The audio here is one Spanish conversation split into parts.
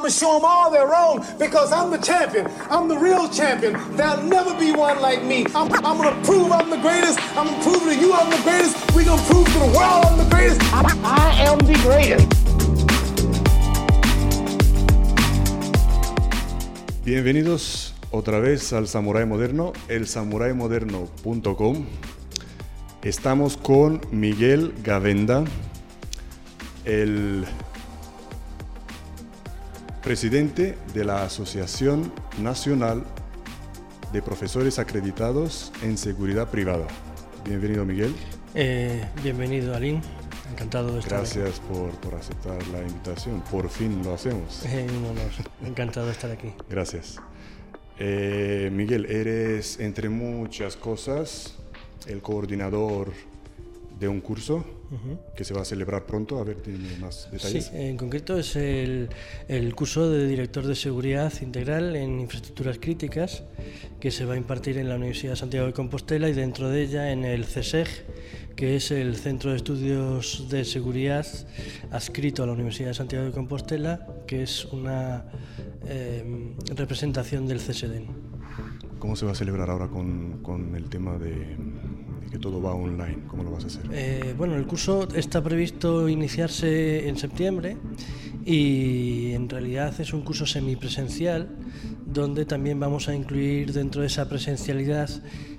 I'm gonna show them all they're wrong because I'm the champion. I'm the real champion. There'll never be one like me. I'm, I'm gonna prove I'm the greatest. I'm gonna prove to you I'm the greatest. We're gonna prove to the world I'm the greatest. I, I am the greatest. Bienvenidos otra vez al Samurai Moderno, el. Estamos con Miguel Gavenda, el presidente de la Asociación Nacional de Profesores Acreditados en Seguridad Privada. Bienvenido, Miguel. Eh, bienvenido, Alín. Encantado de estar Gracias por, por, aceptar la invitación. Por fin lo hacemos. Eh, un honor. Encantado de estar aquí. Gracias. Eh, Miguel, eres, entre muchas cosas, el coordinador de un curso uh -huh. que se va a celebrar pronto. A ver, tiene más detalles. Sí, en concreto es el, el, curso de director de seguridad integral en infraestructuras críticas que se va a impartir en la Universidad de Santiago de Compostela y dentro de ella en el CSEG, que es el Centro de Estudios de Seguridad adscrito a la Universidad de Santiago de Compostela, que es una eh, representación del CSDEN. ¿Cómo se va a celebrar ahora con, con el tema de, de, que todo va online? ¿Cómo lo vas a hacer? Eh, bueno, el curso está previsto iniciarse en septiembre y en realidad es un curso semipresencial donde también vamos a incluir dentro de esa presencialidad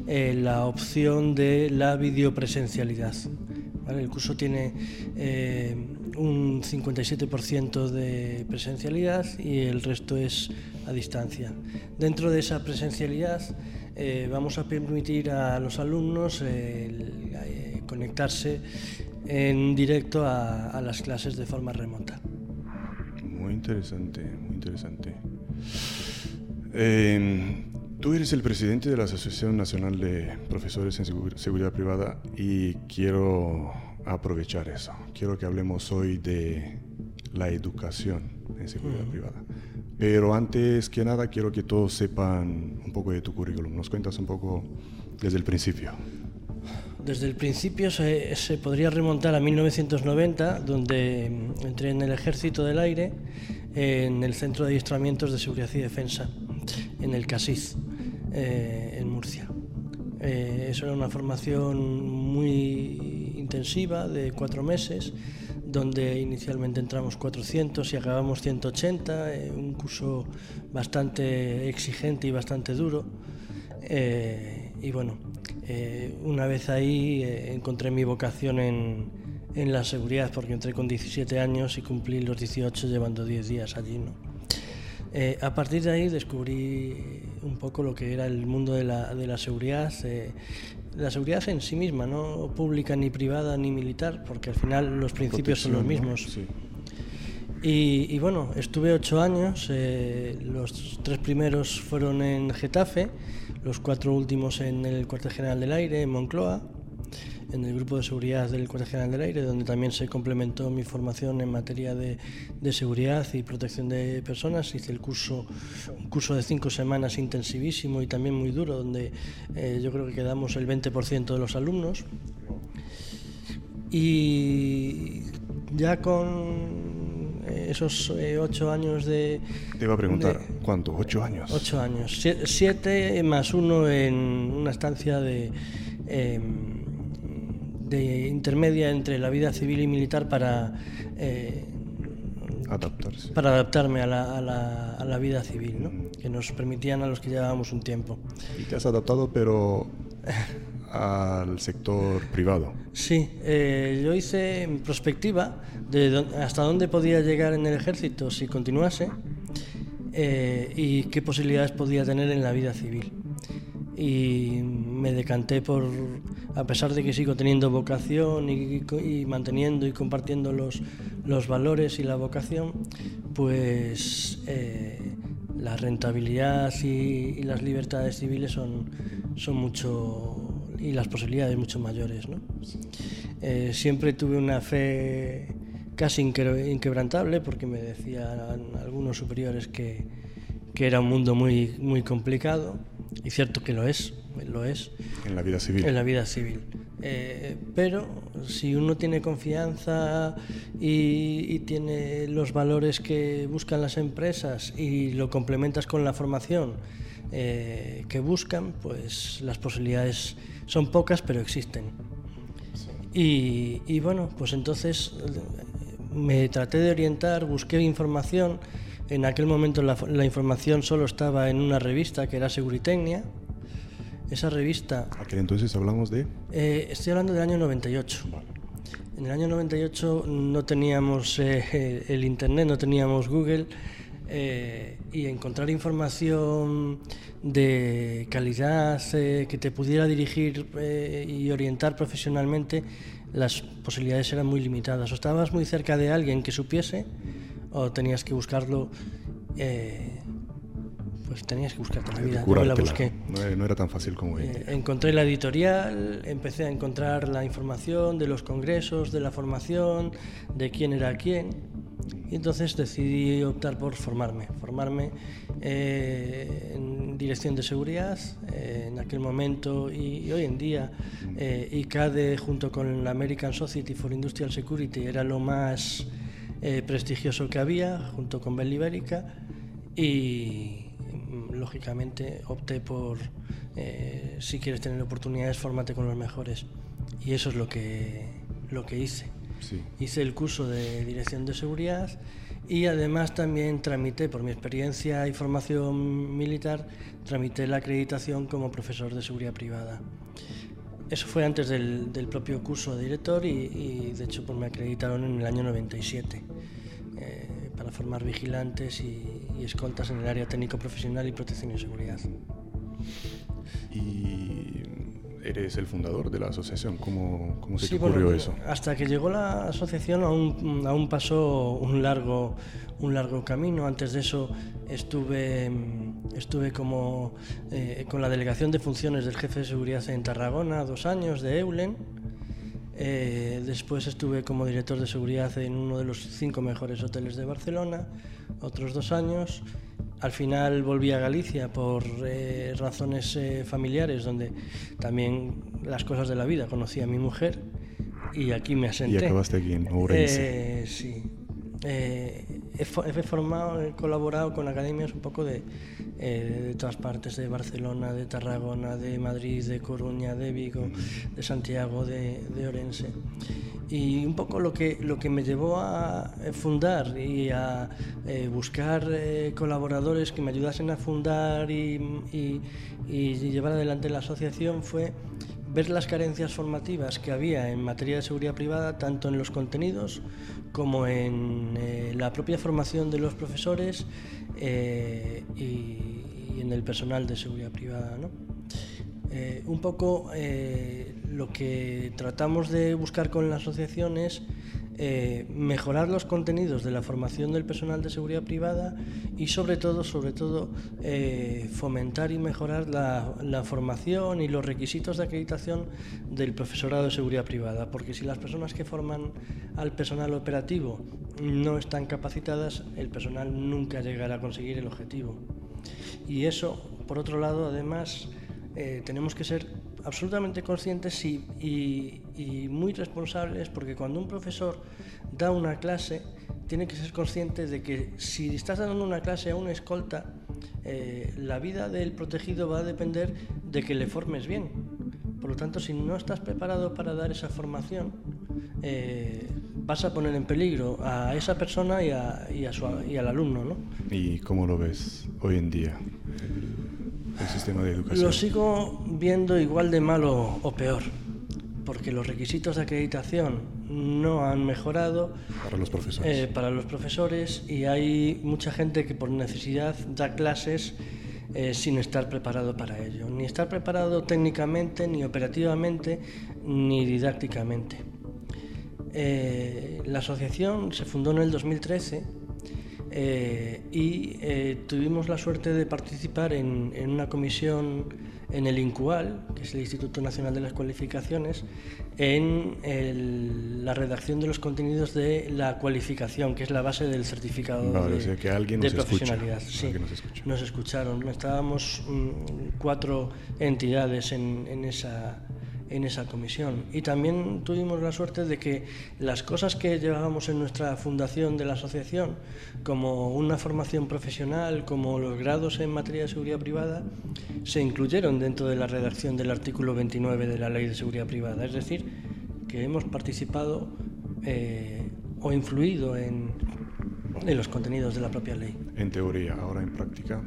eh, la opción de la videopresencialidad. ¿vale? El curso tiene eh, un 57% de presencialidad y el resto es a distancia. Dentro de esa presencialidad eh, vamos a permitir a los alumnos eh, conectarse en directo a, las clases de forma remota. Muy interesante, muy interesante. Eh, tú eres el presidente de la Asociación Nacional de Profesores en Seguridad Privada y quiero aprovechar eso. Quiero que hablemos hoy de la educación en seguridad uh -huh. privada. Pero antes que nada quiero que todos sepan un poco de tu currículum. ¿Nos cuentas un poco desde el principio? Desde el principio se, se podría remontar a 1990, donde entré en el Ejército del Aire, en el Centro de Adiestramientos de Seguridad y Defensa, en el CASIZ, eh, en Murcia. Eh, eso era una formación muy intensiva de cuatro meses, donde inicialmente entramos 400 y acabamos 180, eh, un curso bastante exigente y bastante duro. Eh, y bueno, eh, una vez ahí encontré mi vocación en, en, la seguridad, porque entré con 17 años y cumplí los 18 llevando 10 días allí. ¿no? a partir de ahí descubrí un poco lo que era el mundo de la, de la seguridad la seguridad en sí misma, no pública ni privada ni militar, porque al final los principios son los mismos. ¿no? Sí. Y, y, bueno, estuve ocho años, eh, los tres primeros fueron en Getafe, los cuatro últimos en el Cuartel General del Aire, en Moncloa, en el grupo de seguridad del Cuartel General del Aire, donde también se complementó mi formación en materia de, de, seguridad y protección de personas. Hice el curso, un curso de cinco semanas intensivísimo y también muy duro, donde eh, yo creo que quedamos el 20% de los alumnos. Y ya con esos eh, ocho años de... Te iba a preguntar, de, ¿cuánto? ¿Ocho años? Ocho años. Siete, siete más uno en una estancia de... Eh, de intermedia entre la vida civil y militar para eh, adaptarse. para adaptarme a la, a la, a la vida civil ¿no? que nos permitían a los que llevábamos un tiempo. Y te has adaptado pero al sector privado. Sí eh, yo hice en perspectiva de hasta dónde podía llegar en el ejército si continuase eh, y qué posibilidades podía tener en la vida civil y me decanté por, a pesar de que sigo teniendo vocación y, y manteniendo y compartiendo los, los, valores y la vocación, pues eh, la rentabilidad y, y, las libertades civiles son, son mucho y las posibilidades mucho mayores. ¿no? Eh, siempre tuve una fe casi inquebrantable porque me decían algunos superiores que, que era un mundo muy, muy complicado y cierto que lo es, lo es. En la vida civil. En la vida civil. Eh, pero si uno tiene confianza y, tiene los valores que buscan las empresas y lo complementas con la formación eh, que buscan, pues las posibilidades son pocas, pero existen. Y, bueno, pues entonces me traté de orientar, busqué información. En aquel momento la, la información solo estaba en una revista que era Seguritecnia esa revista... ¿A entonces hablamos de...? Eh, estoy hablando del año 98. En el año 98 no teníamos eh, el Internet, no teníamos Google eh, y encontrar información de calidad que te pudiera dirigir y orientar profesionalmente, las posibilidades eran muy limitadas. O estabas muy cerca de alguien que supiese o tenías que buscarlo pues tenías que buscarte la vida. No la busqué. No, era tan fácil como eh, encontré la editorial, empecé a encontrar la información de los congresos, de la formación, de quién era quién. Y entonces decidí optar por formarme, formarme eh, en dirección de seguridad. Eh, en aquel momento y, hoy en día, eh, ICADE junto con la American Society for Industrial Security era lo más prestigioso que había, junto con Bell Ibérica. Y, lógicamente opté por, eh, si quieres tener oportunidades, fórmate con los mejores. Y eso es lo que, lo que hice. Hice el curso de dirección de seguridad y además también tramité, por mi experiencia y formación militar, tramité la acreditación como profesor de seguridad privada. Eso fue antes del, propio curso de director y, de hecho pues me acreditaron en el año 97 para formar vigilantes y, escoltas en el área técnico profesional y protección y seguridad. Y eres el fundador de la asociación. ¿Cómo, cómo se te ocurrió eso? Hasta que llegó la asociación aún, aún pasó un largo, un largo camino. Antes de eso estuve, estuve como, eh, con la delegación de funciones del jefe de seguridad en Tarragona dos años, de Eulen eh, después estuve como director de seguridad en uno de los cinco mejores hoteles de Barcelona, otros dos años. Al final volví a Galicia por eh, razones eh, familiares, donde también las cosas de la vida. Conocí a mi mujer y aquí me asenté. ¿Y acabaste aquí en Ourense? sí. He, formado, he colaborado con academias un poco de, eh, de todas partes, de Barcelona, de Tarragona, de Madrid, de Coruña, de Vigo, de Santiago, de, Orense. Y un poco lo que, lo que me llevó a eh, fundar y a eh, buscar colaboradores que me ayudasen a fundar y, y llevar adelante la asociación fue ver las carencias formativas que había en materia de seguridad privada, tanto en los contenidos como en la propia formación de los profesores eh, y, en el personal de seguridad privada. ¿no? Eh, un poco eh, lo que tratamos de buscar con la asociación es mejorar los contenidos de la formación del personal de seguridad privada y sobre todo, sobre todo fomentar y mejorar la, formación y los requisitos de acreditación del profesorado de seguridad privada, porque si las personas que forman al personal operativo no están capacitadas, el personal nunca llegará a conseguir el objetivo. Y eso, por otro lado, además, eh, tenemos que ser absolutamente conscientes y, muy responsables porque cuando un profesor da una clase, tiene que ser consciente de que si estás dando una clase a una escolta, eh, la vida del protegido va a depender de que le formes bien. Por lo tanto, si no estás preparado para dar esa formación, eh, vas a poner en peligro a esa persona y, a, y, al alumno. ¿no? ¿Y cómo lo ves hoy en día el sistema de educación? Lo sigo viendo igual de malo o peor, porque los requisitos de acreditación no han mejorado para los profesores, eh, para los profesores y hay mucha gente que por necesidad da clases eh, sin estar preparado para ello, ni estar preparado técnicamente, ni operativamente, ni didácticamente. Eh, la asociación se fundó en el 2013 eh, y eh, tuvimos la suerte de participar en, una comisión en el INCUAL, que es el Instituto Nacional de las Cualificaciones, en la redacción de los contenidos de la cualificación, que es la base del certificado de, profesionalidad. sí, nos, escucharon. Estábamos mm, cuatro entidades en, esa en esa comisión. Y también tuvimos la suerte de que las cosas que llevábamos en nuestra fundación de la asociación, como una formación profesional, como los grados en materia de seguridad privada, se incluyeron dentro de la redacción del artículo 29 de la Ley de Seguridad Privada. Es decir, que hemos participado eh, o influido en, en los contenidos de la propia ley. En teoría, ahora en práctica,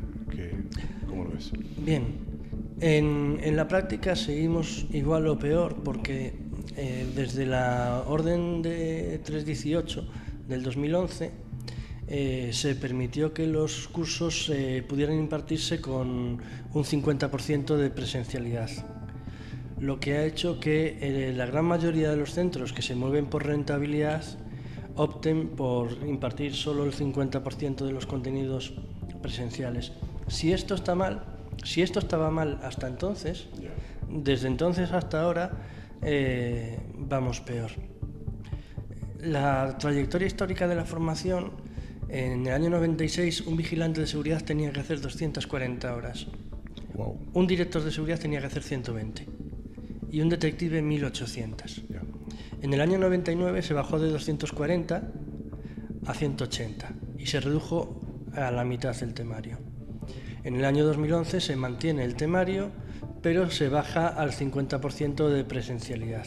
¿cómo lo ves? Bien, en, en, la práctica seguimos igual o peor porque eh, desde la orden de 318 del 2011 eh, se permitió que los cursos eh, pudieran impartirse con un 50% de presencialidad, lo que ha hecho que eh, la gran mayoría de los centros que se mueven por rentabilidad opten por impartir solo el 50% de los contenidos presenciales. Si esto está mal, si esto estaba mal hasta entonces, desde entonces hasta ahora eh, vamos peor. La trayectoria histórica de la formación, en el año 96 un vigilante de seguridad tenía que hacer 240 horas. Wow. Un director de seguridad tenía que hacer 120 y un detective 1800. Yeah. En el año 99 se bajó de 240 a 180 y se redujo a la mitad el temario. En el año 2011 se mantiene el temario, pero se baja al 50% de presencialidad.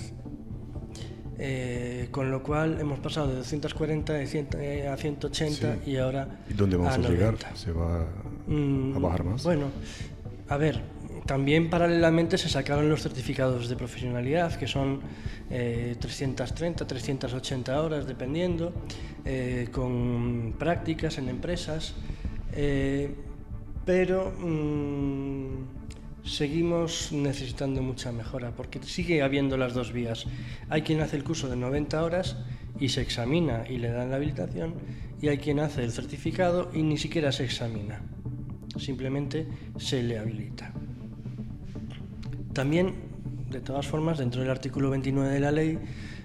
Eh, con lo cual hemos pasado de 240 de 100, eh, a 180 Sí. y ahora ¿Y dónde vamos a a, 90. llegar? ¿Se va Mm, a bajar más? Bueno, a ver, también paralelamente se sacaron los certificados de profesionalidad, que son eh, 330, 380 horas, dependiendo, eh, con prácticas en empresas, eh, pero mm, seguimos necesitando mucha mejora, porque sigue habiendo las dos vías. Hay quien hace el curso de 90 horas y se examina y le dan la habilitación, y hay quien hace el certificado y ni siquiera se examina simplemente se le habilita. También, de todas formas, dentro del artículo 29 de la ley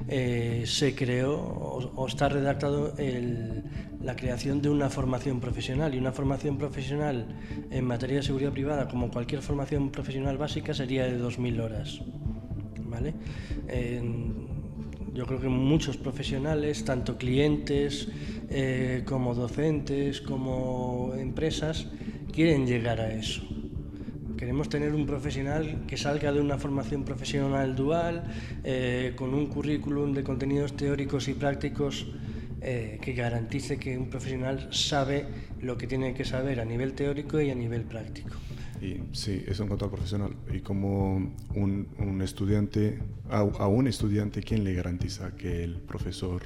eh, se creó o, o está redactado el- la creación de una formación profesional y una formación profesional en materia de seguridad privada, como cualquier formación profesional básica, sería de 2.000 horas. ¿vale? Yo creo que muchos profesionales, tanto clientes eh, como docentes, como empresas, quieren llegar a eso. Queremos tener un profesional que salga de una formación profesional dual, eh, con un currículum de contenidos teóricos y prácticos eh, que garantice que un profesional sabe lo que tiene que saber a nivel teórico y a nivel práctico. Y sí, eso en cuanto al profesional. Y como un, un estudiante, a, a un estudiante, ¿quién le garantiza que el profesor,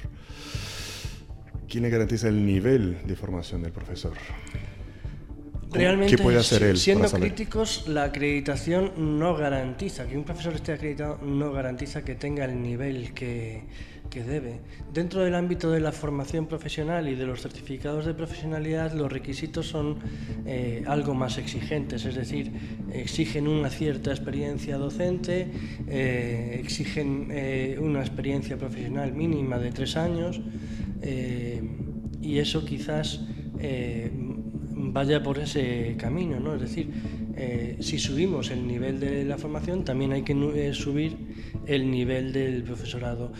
quién le garantiza el nivel de formación del profesor? ¿Cómo- Realmente, ¿Qué puede hacer él siendo críticos, la acreditación no garantiza, que un profesor esté acreditado no garantiza que tenga el nivel que, que debe. Dentro del ámbito de la formación profesional y de los certificados de profesionalidad, los requisitos son eh, algo más exigentes, es decir, exigen una cierta experiencia docente, eh, exigen eh, una experiencia profesional mínima de tres años y eso quizás vaya por ese camino, ¿no? Es decir, si subimos el nivel de la formación, también hay que subir el nivel del profesorado.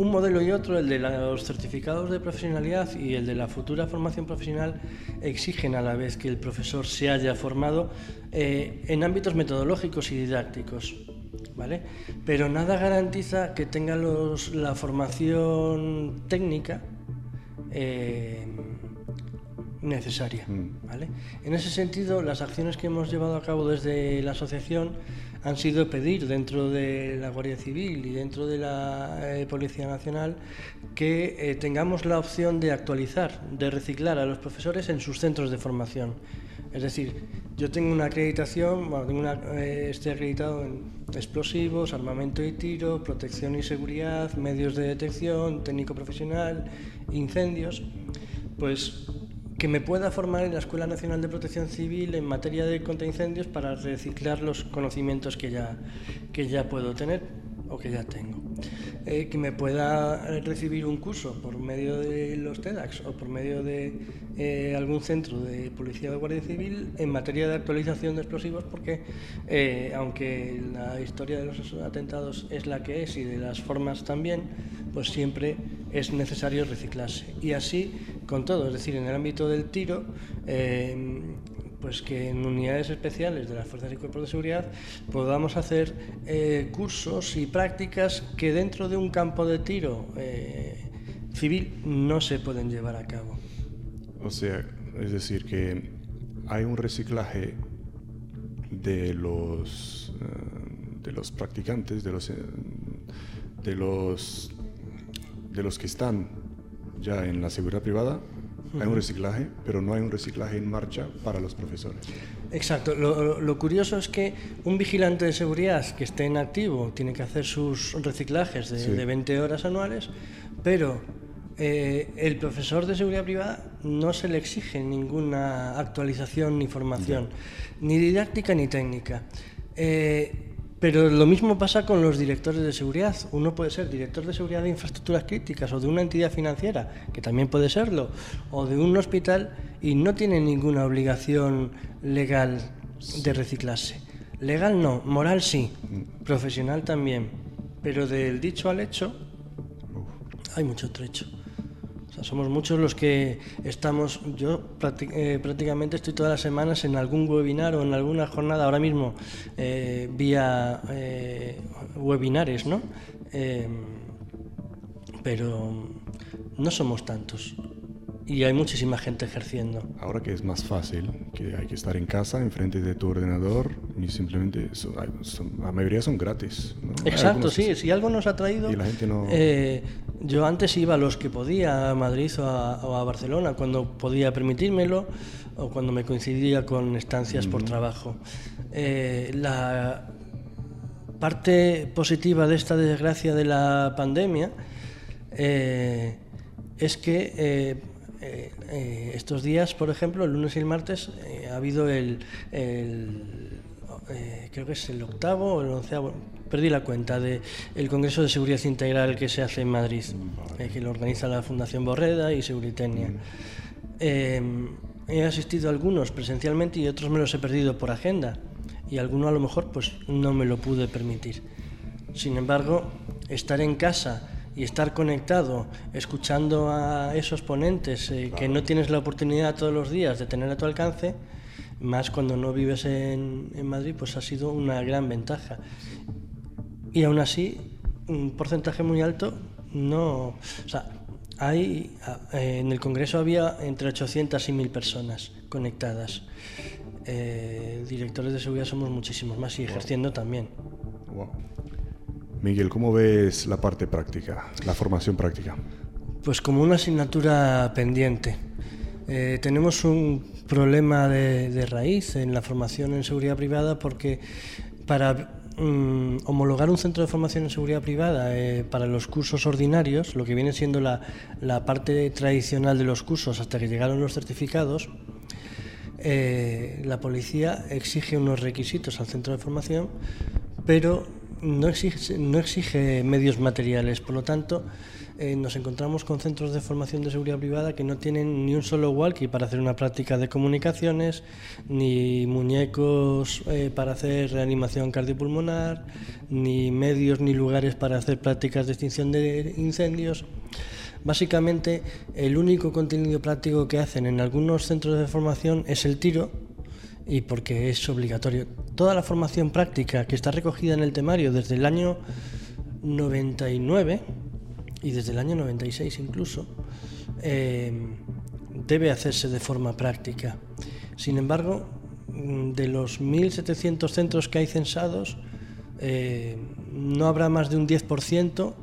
Un modelo y otro, el de los certificados de profesionalidad y el de la futura formación profesional, exigen a la vez que el profesor se haya formado eh, en ámbitos metodológicos y didácticos. ¿Vale? Pero nada garantiza que tenga los- la formación técnica eh, necesaria. Mm. ¿vale? En ese sentido, las acciones que hemos llevado a cabo desde la asociación han sido pedir dentro de la Guardia Civil y dentro de la eh, Policía Nacional que eh, tengamos la opción de actualizar, de reciclar a los profesores en sus centros de formación. Es decir, yo tengo una acreditación, bueno, tengo una, eh, estoy acreditado en explosivos, armamento y tiro, protección y seguridad, medios de detección, técnico profesional, incendios, pues que me pueda formar en la Escuela Nacional de Protección Civil en materia de contraincendios para reciclar los conocimientos que ya, que ya puedo tener o que ya tengo. eh, que me pueda recibir un curso por medio de los TEDx o por medio de eh, algún centro de policía o de guardia civil en materia de actualización de explosivos, porque eh, aunque la historia de los atentados es la que es y de las formas también, pues siempre es necesario reciclarse. Y así con todo, es decir, en el ámbito del tiro, pues que en unidades especiales de las fuerzas y cuerpos de seguridad podamos hacer eh, cursos y prácticas que dentro de un campo de tiro eh, civil no se pueden llevar a cabo. O sea, es decir, que hay un reciclaje de los, eh, de los practicantes, de los, de, los, de los que están ya en la seguridad privada hay un reciclaje, pero no hay un reciclaje en marcha para los profesores. Exacto. Lo, curioso es que un vigilante de seguridad que esté en activo tiene que hacer sus reciclajes de, 20 horas anuales, pero eh, el profesor de seguridad privada no se le exige ninguna actualización ni formación, ni didáctica ni técnica. Eh, pero lo mismo pasa con los directores de seguridad. Uno puede ser director de seguridad de infraestructuras críticas o de una entidad financiera, que también puede serlo, o de un hospital y no tiene ninguna obligación legal de reciclarse. Legal no, moral sí, profesional también. Pero del dicho al hecho hay mucho trecho somos muchos los que estamos, yo eh, prácticamente estoy todas las semanas en algún webinar o en alguna jornada, ahora mismo eh, vía eh, webinares, ¿no? pero no somos tantos y hay muchísima gente ejerciendo. Ahora que es más fácil, que hay que estar en casa, enfrente de tu ordenador y simplemente, la mayoría son gratis. Exacto, sí, si algo nos ha traído... Y la gente no... Eh, yo antes iba a los que podía, a Madrid o a, Barcelona, cuando podía permitírmelo o cuando me coincidía con estancias por trabajo. Eh, la parte positiva de esta desgracia de la pandemia eh, es que eh, eh, estos días, por ejemplo, el lunes y el martes, eh, ha habido el, creo que es el octavo o el onceavo, perdí la cuenta, de el Congreso de Seguridad Integral que se hace en Madrid, que lo organiza la Fundación Borreda y Seguritenia. he asistido a algunos presencialmente y otros me los he perdido por agenda y alguno a lo mejor pues no me lo pude permitir. Sin embargo, estar en casa y estar conectado, escuchando a esos ponentes eh, que no tienes la oportunidad todos los días de tener a tu alcance, más cuando no vives en, en Madrid, pues ha sido una gran ventaja. Y aún así, un porcentaje muy alto no... O sea, hay, en el Congreso había entre 800 y 1000 personas conectadas. Eh, directores de seguridad somos muchísimos más y ejerciendo también. Miguel, ¿cómo ves la parte práctica, la formación práctica? Pues como una asignatura pendiente. Eh, tenemos un problema de, raíz en la formación en seguridad privada porque para mm, homologar un centro de formación en seguridad privada eh, para los cursos ordinarios, lo que viene siendo la, parte tradicional de los cursos hasta que llegaron los certificados, eh, la policía exige unos requisitos al centro de formación, pero no exige, no exige medios materiales, por lo tanto, eh, nos encontramos con centros de formación de seguridad privada que no tienen ni un solo walkie para hacer una práctica de comunicaciones, ni muñecos eh, para hacer reanimación cardiopulmonar, ni medios ni lugares para hacer prácticas de extinción de incendios. Básicamente, el único contenido práctico que hacen en algunos centros de formación es el tiro, y porque es obligatorio. Toda la formación práctica que está recogida en el temario desde el año 99 y desde el año 96 incluso, eh, debe hacerse de forma práctica. Sin embargo, mm, de los 1.700 centros que hay censados, eh, no habrá más de un 10%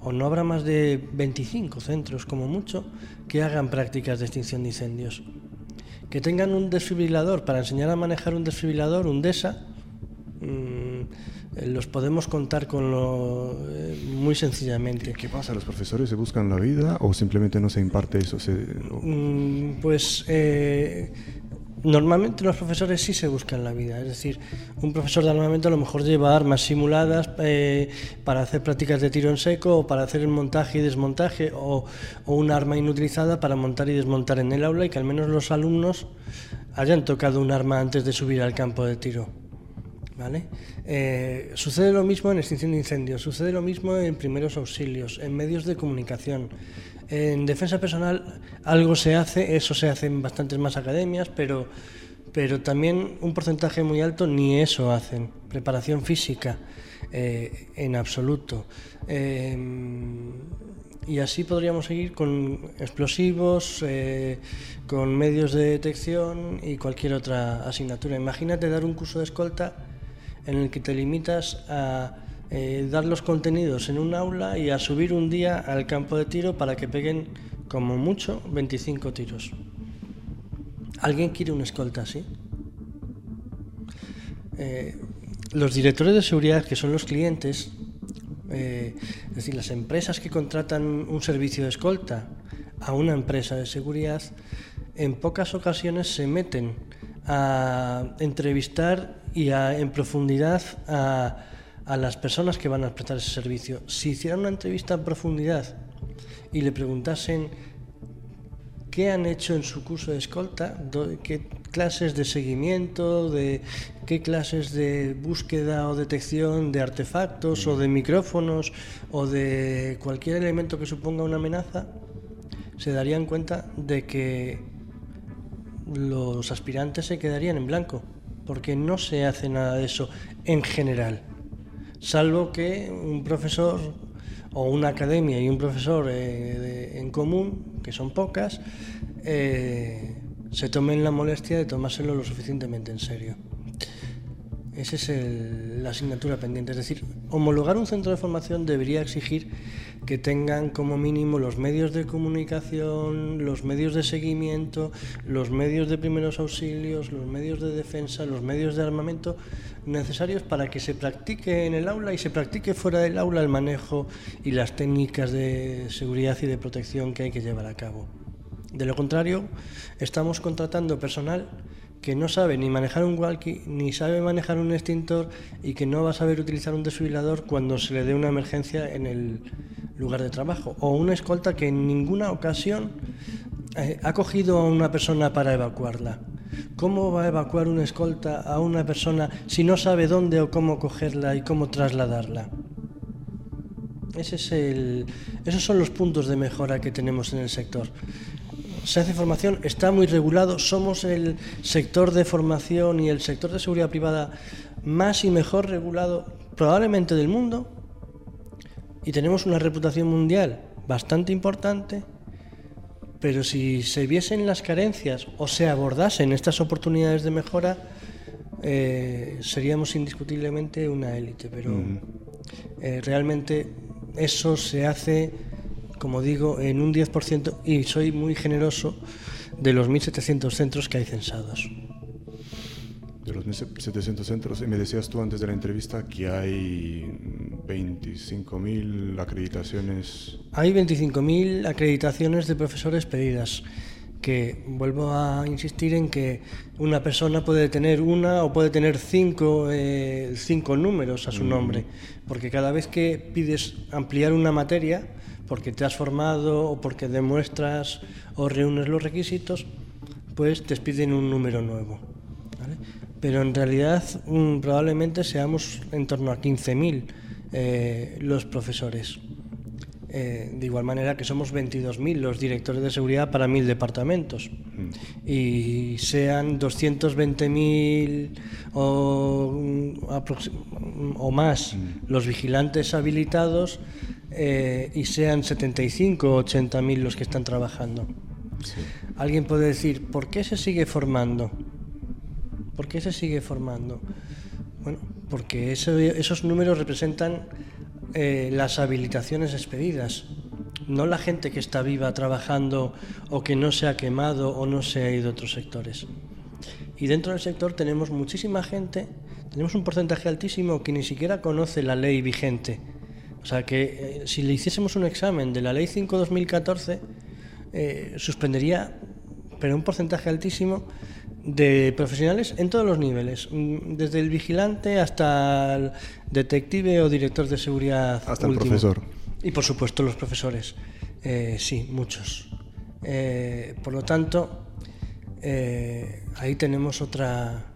o no habrá más de 25 centros como mucho que hagan prácticas de extinción de incendios que tengan un desfibrilador para enseñar a manejar un desfibrilador, un DESA, mm, eh, los podemos contar con lo, eh, muy sencillamente. ¿Qué pasa? ¿Los profesores se buscan la vida o simplemente no se imparte eso? Mm, pues eh, Normalmente los profesores sí se buscan la vida, es decir, un profesor de armamento a lo mejor lleva armas simuladas eh, para hacer prácticas de tiro en seco o para hacer el montaje y desmontaje o, un arma inutilizada para montar y desmontar en el aula y que al menos los alumnos hayan tocado un arma antes de subir al campo de tiro. ¿Vale? Eh, sucede lo mismo en extinción de incendios, sucede lo mismo en primeros auxilios, en medios de comunicación. En defensa personal algo se hace, eso se hace en bastantes más academias, pero, pero también un porcentaje muy alto ni eso hacen. Preparación física, eh, en absoluto. Eh, y así podríamos seguir con explosivos, con medios de detección y cualquier otra asignatura. Imagínate dar un curso de escolta en el que te limitas a eh, dar los contenidos en un aula y a subir un día al campo de tiro para que peguen como mucho 25 tiros. ¿Alguien quiere una escolta así? Eh, los directores de seguridad, que son los clientes, eh, es decir, las empresas que contratan un servicio de escolta a una empresa de seguridad, en pocas ocasiones se meten a entrevistar y en profundidad a, a, las personas que van a prestar ese servicio. Si hicieran una entrevista en profundidad y le preguntasen qué han hecho en su curso de escolta, qué clases de seguimiento, de qué clases de búsqueda o detección de artefactos o de micrófonos o de cualquier elemento que suponga una amenaza, se darían cuenta de que los aspirantes se quedarían en blanco, porque no se hace nada de eso en general, salvo que un profesor o una academia y un profesor eh, en común, que son pocas, eh, se tomen la molestia de tomárselo lo suficientemente en serio. Esa es la asignatura pendiente. Es decir, homologar un centro de formación debería exigir que tengan como mínimo los medios de comunicación, los medios de seguimiento, los medios de primeros auxilios, los medios de defensa, los medios de armamento necesarios para que se practique en el aula y se practique fuera del aula el manejo y las técnicas de seguridad y de protección que hay que llevar a cabo. De lo contrario, estamos contratando personal que no sabe ni manejar un walkie, ni sabe manejar un extintor y que no va a saber utilizar un desfibrilador cuando se le dé una emergencia en el lugar de trabajo. O una escolta que en ninguna ocasión eh, ha cogido a una persona para evacuarla. ¿Cómo va a evacuar una escolta a una persona si no sabe dónde o cómo cogerla y cómo trasladarla? Esos son los puntos de mejora que tenemos en el sector se hace formación, está muy regulado, somos el sector de formación y el sector de seguridad privada más y mejor regulado probablemente del mundo y tenemos una reputación mundial bastante importante, pero si se viesen las carencias o se abordasen estas oportunidades de mejora, eh, seríamos indiscutiblemente una élite, pero eh, realmente eso se hace como digo, en un 10% y soy muy generoso de los 1.700 centros que hay censados. De los 1.700 centros, y me decías tú antes de la entrevista que hay 25.000 acreditaciones. Hay 25.000 acreditaciones de profesores pedidas que vuelvo a insistir en que una persona puede tener una o puede tener cinco, eh, cinco números a su mm. nombre, porque cada vez que pides ampliar una materia, porque te has formado o porque demuestras o reúnes los requisitos, pues te piden un número nuevo. Pero en realidad mm, probablemente seamos en torno a 15.000 eh, los profesores. Eh, de igual manera que somos 22.000 los directores de seguridad para 1.000 departamentos. Mm. Y sean 220.000 o, mm, o más los vigilantes habilitados, eh, y sean 75 o 80 mil los que están trabajando. Alguien puede decir, ¿por qué se sigue formando? ¿Por qué se sigue formando? Bueno, porque esos números representan eh, las habilitaciones expedidas, no la gente que está viva trabajando o que no se ha quemado o no se ha ido a otros sectores. Y dentro del sector tenemos muchísima gente, tenemos un porcentaje altísimo que ni siquiera conoce la ley vigente o sea que eh, si le hiciésemos un examen de la Ley 5-2014, eh, suspendería pero un porcentaje altísimo de profesionales en todos los niveles, mm, desde el vigilante hasta el detective o director de seguridad. Hasta el profesor. Y por supuesto los profesores. Eh, sí, muchos. Eh, por lo tanto, eh, ahí tenemos otra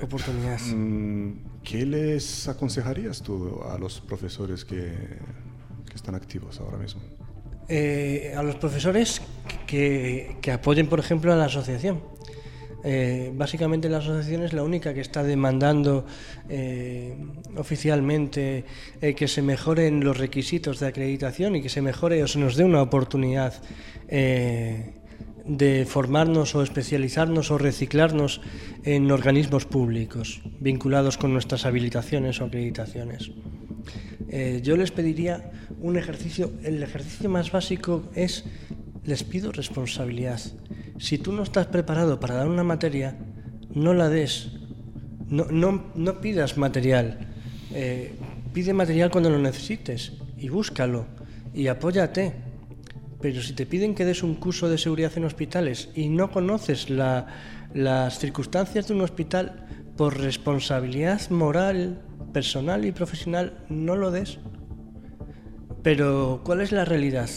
oportunidad. Mm, ¿Qué les aconsejarías tú a los profesores que, están activos ahora mismo? Eh, a los profesores que, apoyen, por ejemplo, a la asociación. Eh, básicamente la asociación es la única que está demandando eh, oficialmente que se mejoren los requisitos de acreditación y que se mejore o se nos dé una oportunidad de formarnos o especializarnos o reciclarnos en organismos públicos vinculados con nuestras habilitaciones o acreditaciones. Eh, yo les pediría un ejercicio, el ejercicio más básico es, les pido responsabilidad. Si tú no estás preparado para dar una materia, no la des. No, no, no pidas material. Eh, pide material cuando lo necesites y búscalo y apóyate. Pero si te piden que des un curso de seguridad en hospitales y no conoces la, las circunstancias de un hospital, por responsabilidad moral, personal y profesional, no lo des. Pero, ¿cuál es la realidad?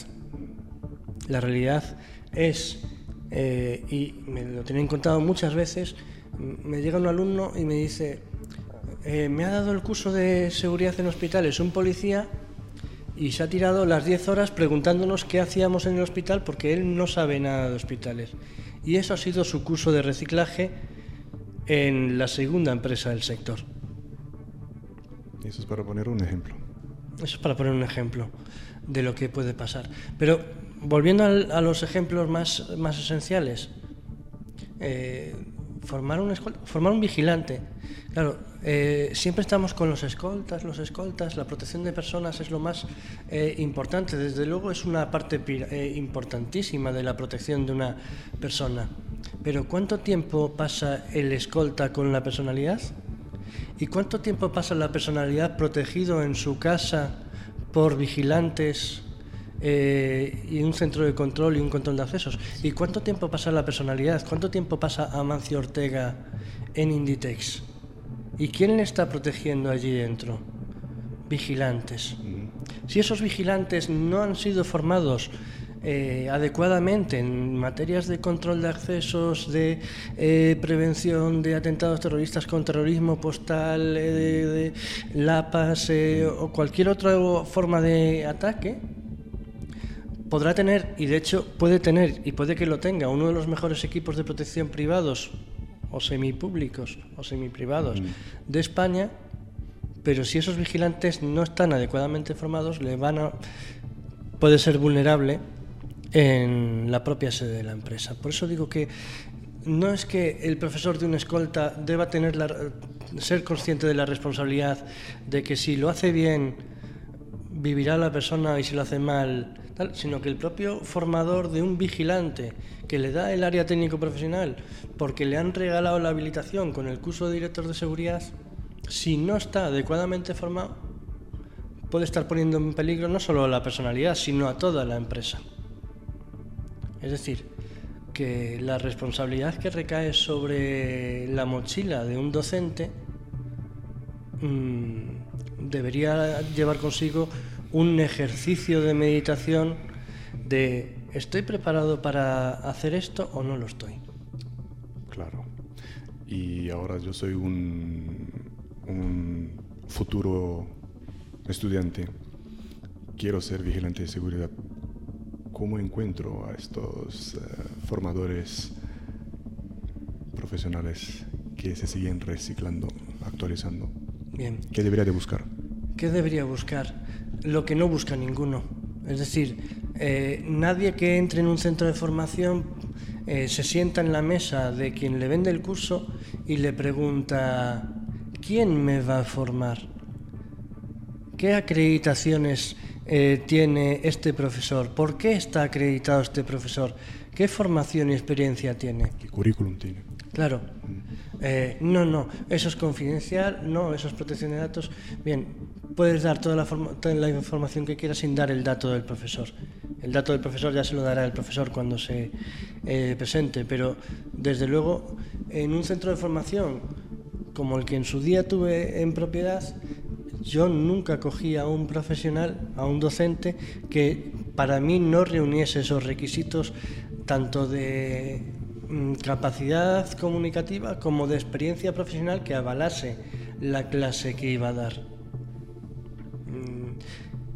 La realidad es, eh, y me lo tienen contado muchas veces, me llega un alumno y me dice, eh, me ha dado el curso de seguridad en hospitales un policía y se ha tirado las 10 horas preguntándonos qué hacíamos en el hospital porque él no sabe nada de hospitales. Y eso ha sido su curso de reciclaje en la segunda empresa del sector. Eso es para poner un ejemplo. Eso es para poner un ejemplo de lo que puede pasar. Pero volviendo al, a los ejemplos más, más esenciales, eh, formar, un formar un vigilante. Claro, eh, siempre estamos con los escoltas, los escoltas, la protección de personas es lo más eh, importante. Desde luego es una parte eh, importantísima de la protección de una persona. Pero ¿cuánto tiempo pasa el escolta con la personalidad? ¿Y cuánto tiempo pasa la personalidad protegido en su casa por vigilantes y un centro de control y un control de accesos? ¿Y cuánto tiempo pasa la personalidad? ¿Cuánto tiempo pasa Amancio Ortega en Inditex? ¿Y quién le está protegiendo allí dentro? Vigilantes. Si esos vigilantes no han sido formados eh, adecuadamente en materias de control de accesos, de eh, prevención de atentados terroristas con terrorismo postal, eh, de, de, LAPAS o cualquier otra forma de ataque, podrá tener, y de hecho puede tener, y puede que lo tenga, uno de los mejores equipos de protección privados o semipúblicos o semiprivados mm. de España, pero si esos vigilantes no están adecuadamente formados, le van a puede ser vulnerable en la propia sede de la empresa. Por eso digo que no es que el profesor de una escolta deba tener la, ser consciente de la responsabilidad de que si lo hace bien vivirá la persona y si lo hace mal, sino que el propio formador de un vigilante que le da el área técnico profesional porque le han regalado la habilitación con el curso de director de seguridad, si no está adecuadamente formado, puede estar poniendo en peligro no solo a la personalidad, sino a toda la empresa. Es decir, que la responsabilidad que recae sobre la mochila de un docente mmm, debería llevar consigo un ejercicio de meditación de ¿estoy preparado para hacer esto o no lo estoy? Claro. Y ahora yo soy un, un futuro estudiante. Quiero ser vigilante de seguridad cómo encuentro a estos uh, formadores profesionales que se siguen reciclando, actualizando? Bien. ¿Qué debería de buscar? ¿Qué debería buscar? Lo que no busca ninguno. Es decir, eh, nadie que entre en un centro de formación eh, se sienta en la mesa de quien le vende el curso y le pregunta, ¿quién me va a formar? ¿Qué acreditaciones eh, tiene este profesor? ¿Por qué está acreditado este profesor? ¿Qué formación y experiencia tiene? ¿Qué currículum tiene? Claro. Eh, no, no, eso es confidencial, no, eso es protección de datos. Bien, puedes dar toda la, información que quieras sin dar el dato del profesor. El dato del profesor ya se lo dará el profesor cuando se eh, presente, pero desde luego en un centro de formación como el que en su día tuve en propiedad, yo nunca cogí a un profesional, a un docente, que para mí no reuniese esos requisitos tanto de mm, capacidad comunicativa como de experiencia profesional que avalase la clase que iba a dar.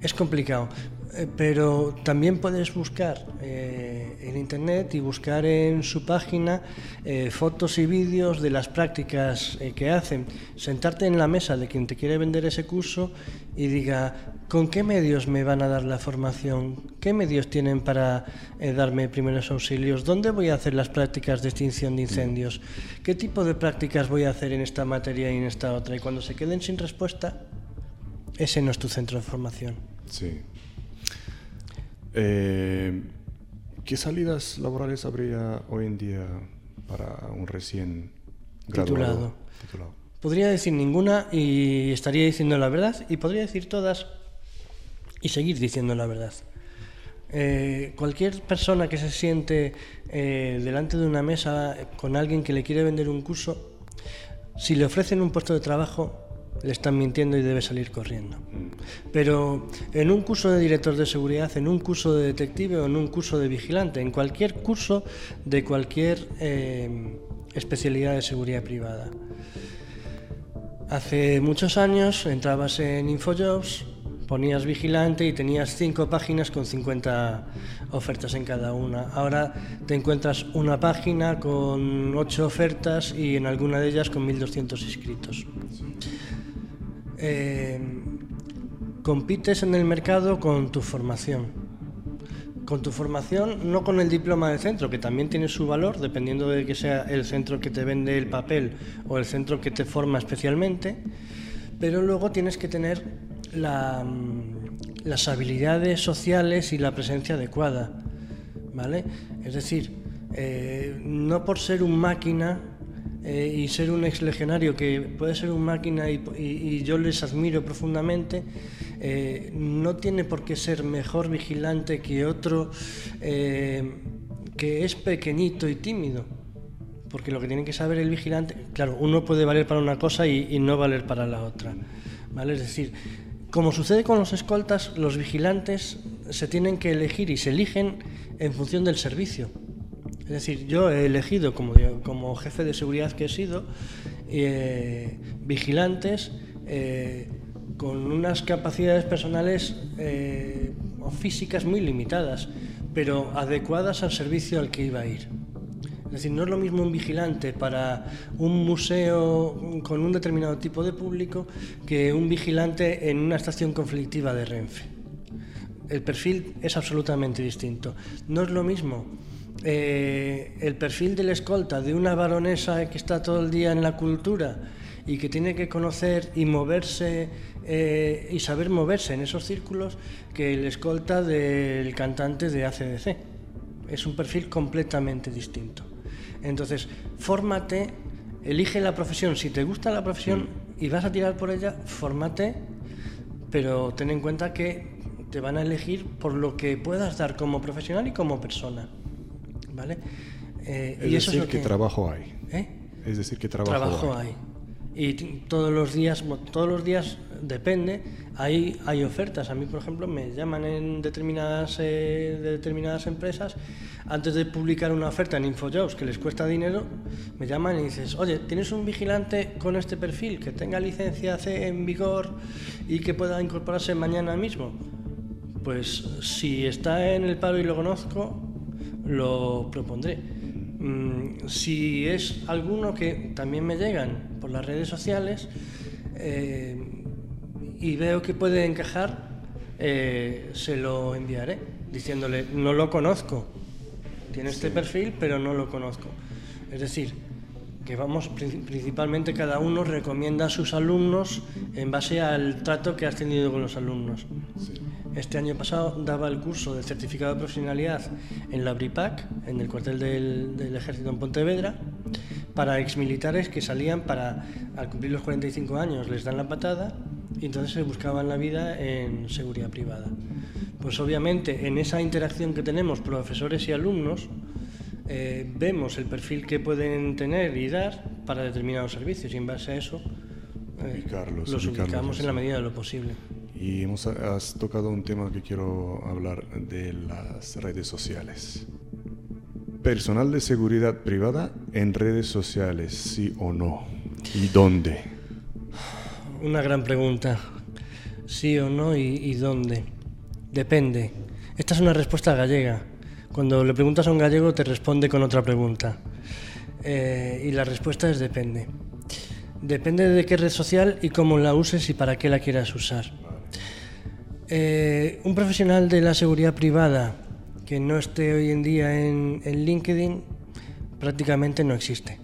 Es complicado, eh, pero también puedes buscar eh, en internet y buscar en su página eh, fotos y vídeos de las prácticas que hacen. Sentarte en la mesa de quien te quiere vender ese curso y diga, ¿con qué medios me van a dar la formación? ¿Qué medios tienen para darme primeros auxilios? ¿Dónde voy a hacer las prácticas de extinción de incendios? ¿Qué tipo de prácticas voy a hacer en esta materia y en esta otra? Y cuando se queden sin respuesta, ese no es tu centro de formación. Sí. Eh, ¿Qué salidas laborales habría hoy en día para un recién graduado? Titulado. Podría decir ninguna y estaría diciendo la verdad, y podría decir todas y seguir diciendo la verdad. Eh, cualquier persona que se siente eh, delante de una mesa con alguien que le quiere vender un curso, si le ofrecen un puesto de trabajo, le están mintiendo y debe salir corriendo. Pero en un curso de director de seguridad, en un curso de detective o en un curso de vigilante, en cualquier curso de cualquier eh, especialidad de seguridad privada. Hace muchos años entrabas en Infojobs, ponías vigilante y tenías cinco páginas con 50 ofertas en cada una. Ahora te encuentras una página con ocho ofertas y en alguna de ellas con 1.200 inscritos. Eh, compites en el mercado con tu formación. Con tu formación, no con el diploma del centro, que también tiene su valor, dependiendo de que sea el centro que te vende el papel o el centro que te forma especialmente, pero luego tienes que tener mm, las habilidades sociales y la presencia adecuada. ¿vale? Es decir, eh, no por ser un máquina eh, y ser un ex legionario que puede ser un máquina y, yo les admiro profundamente, eh, no tiene por qué ser mejor vigilante que otro eh, que es pequeñito y tímido. Porque lo que tiene que saber el vigilante, claro, uno puede valer para una cosa y, no valer para la otra. ¿vale? Es decir, como sucede con los escoltas, los vigilantes se tienen que elegir y se eligen en función del servicio. Es decir, yo he elegido como, como jefe de seguridad que he sido eh, vigilantes eh, con unas capacidades personales eh, o físicas muy limitadas, pero adecuadas al servicio al que iba a ir. Es decir, no es lo mismo un vigilante para un museo con un determinado tipo de público que un vigilante en una estación conflictiva de Renfe. El perfil es absolutamente distinto. No es lo mismo eh, el perfil del escolta de una baronesa que está todo el día en la cultura y que tiene que conocer y moverse eh, y saber moverse en esos círculos que el escolta del cantante de ACDC. Es un perfil completamente distinto. Entonces, fórmate, elige la profesión. Si te gusta la profesión y vas a tirar por ella, fórmate, pero ten en cuenta que te van a elegir por lo que puedas dar como profesional y como persona. ¿Vale? Eh, es y eso decir, es que, trabajo hay. ¿Eh? Es decir, que trabajo, hay. Y todos los días, todos los días depende, hay, hay ofertas. A mí, por ejemplo, me llaman en determinadas, eh, de determinadas empresas, antes de publicar una oferta en InfoJobs que les cuesta dinero, me llaman y dices, oye, ¿tienes un vigilante con este perfil que tenga licencia C en vigor y que pueda incorporarse mañana mismo? Pues si está en el paro y lo conozco, lo propondré. Mm, si es alguno que también me llegan por las redes sociales eh, y veo que puede encajar, eh, se lo enviaré diciéndole, no lo conozco, tiene este perfil, pero no lo conozco. Es decir, que vamos, principalmente cada uno recomienda a sus alumnos en base al trato que has tenido con los alumnos. Este año pasado daba el curso de certificado de profesionalidad en la BRIPAC, en el cuartel del, ejército en Pontevedra, para exmilitares que salían para, al cumplir los 45 años, les dan la patada y entonces se buscaban la vida en seguridad privada. pues obviamente en esa interacción que tenemos profesores y alumnos, eh, vemos el perfil que pueden tener y dar para determinados servicios y en base a eso eh, Ubicarlos, los ubicarlos, ubicamos en la medida de lo posible. Y hemos, has tocado un tema que quiero hablar de las redes sociales. Personal de seguridad privada en redes sociales, sí o no. ¿Y dónde? Una gran pregunta. ¿Sí o no y, dónde? Depende. Esta es una respuesta gallega. Cuando le preguntas a un gallego te responde con otra pregunta. Eh, y la respuesta es depende. Depende de qué red social y cómo la uses y para qué la quieras usar. Eh, un profesional de la seguridad privada que no esté hoy en día en, en LinkedIn prácticamente no existe.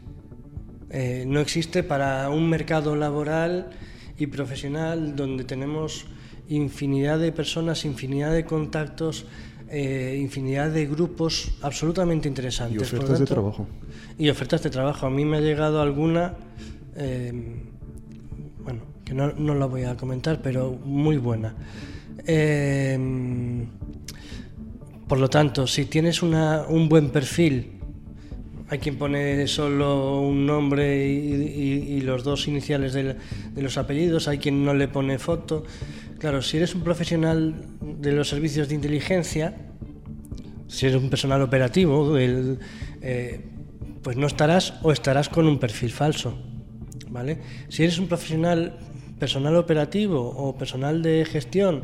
Eh, no existe para un mercado laboral y profesional donde tenemos infinidad de personas, infinidad de contactos, eh, infinidad de grupos absolutamente interesantes. Y ofertas de trabajo. Y ofertas de trabajo. A mí me ha llegado alguna, eh, bueno, que no, no la voy a comentar, pero muy buena. Eh, por lo tanto, si tienes una, un buen perfil, hay quien pone solo un nombre y, los dos iniciales de los apellidos, hay quien no le pone foto. Claro, si eres un profesional de los servicios de inteligencia, si eres un personal operativo, eh, pues no estarás o estarás con un perfil falso. ¿vale? Si eres un profesional, personal operativo o personal de gestión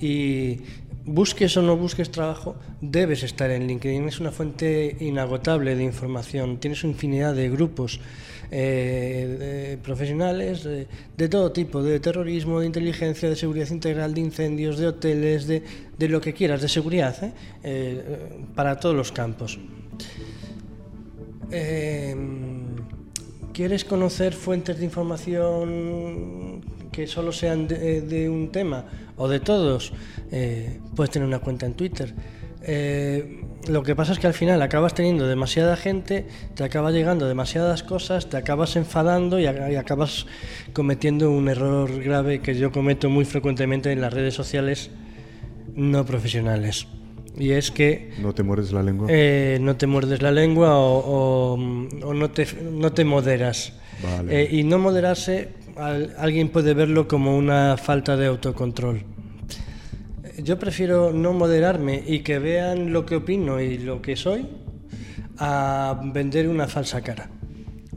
y busques o no busques trabajo, debes estar en LinkedIn. Es una fuente inagotable de información. Tienes infinidad de grupos eh, profesionales de, todo tipo, de terrorismo, de inteligencia, de seguridad integral, de incendios, de hoteles, de, de lo que quieras, de seguridad, ¿eh? Eh, para todos los campos. ¿Quieres conocer fuentes de información que solo sean de, de un tema o de todos? Eh, puedes tener una cuenta en Twitter. Eh, lo que pasa es que al final acabas teniendo demasiada gente, te acaba llegando demasiadas cosas, te acabas enfadando y, acabas cometiendo un error grave que yo cometo muy frecuentemente en las redes sociales no profesionales. Y es que ¿No te mueres la lengua? eh, no te muerdes la lengua o, o- o no, te, no te moderas. Vale. Eh, y no moderarse, al- alguien puede verlo como una falta de autocontrol. Yo prefiero no moderarme y que vean lo que opino y lo que soy a vender una falsa cara.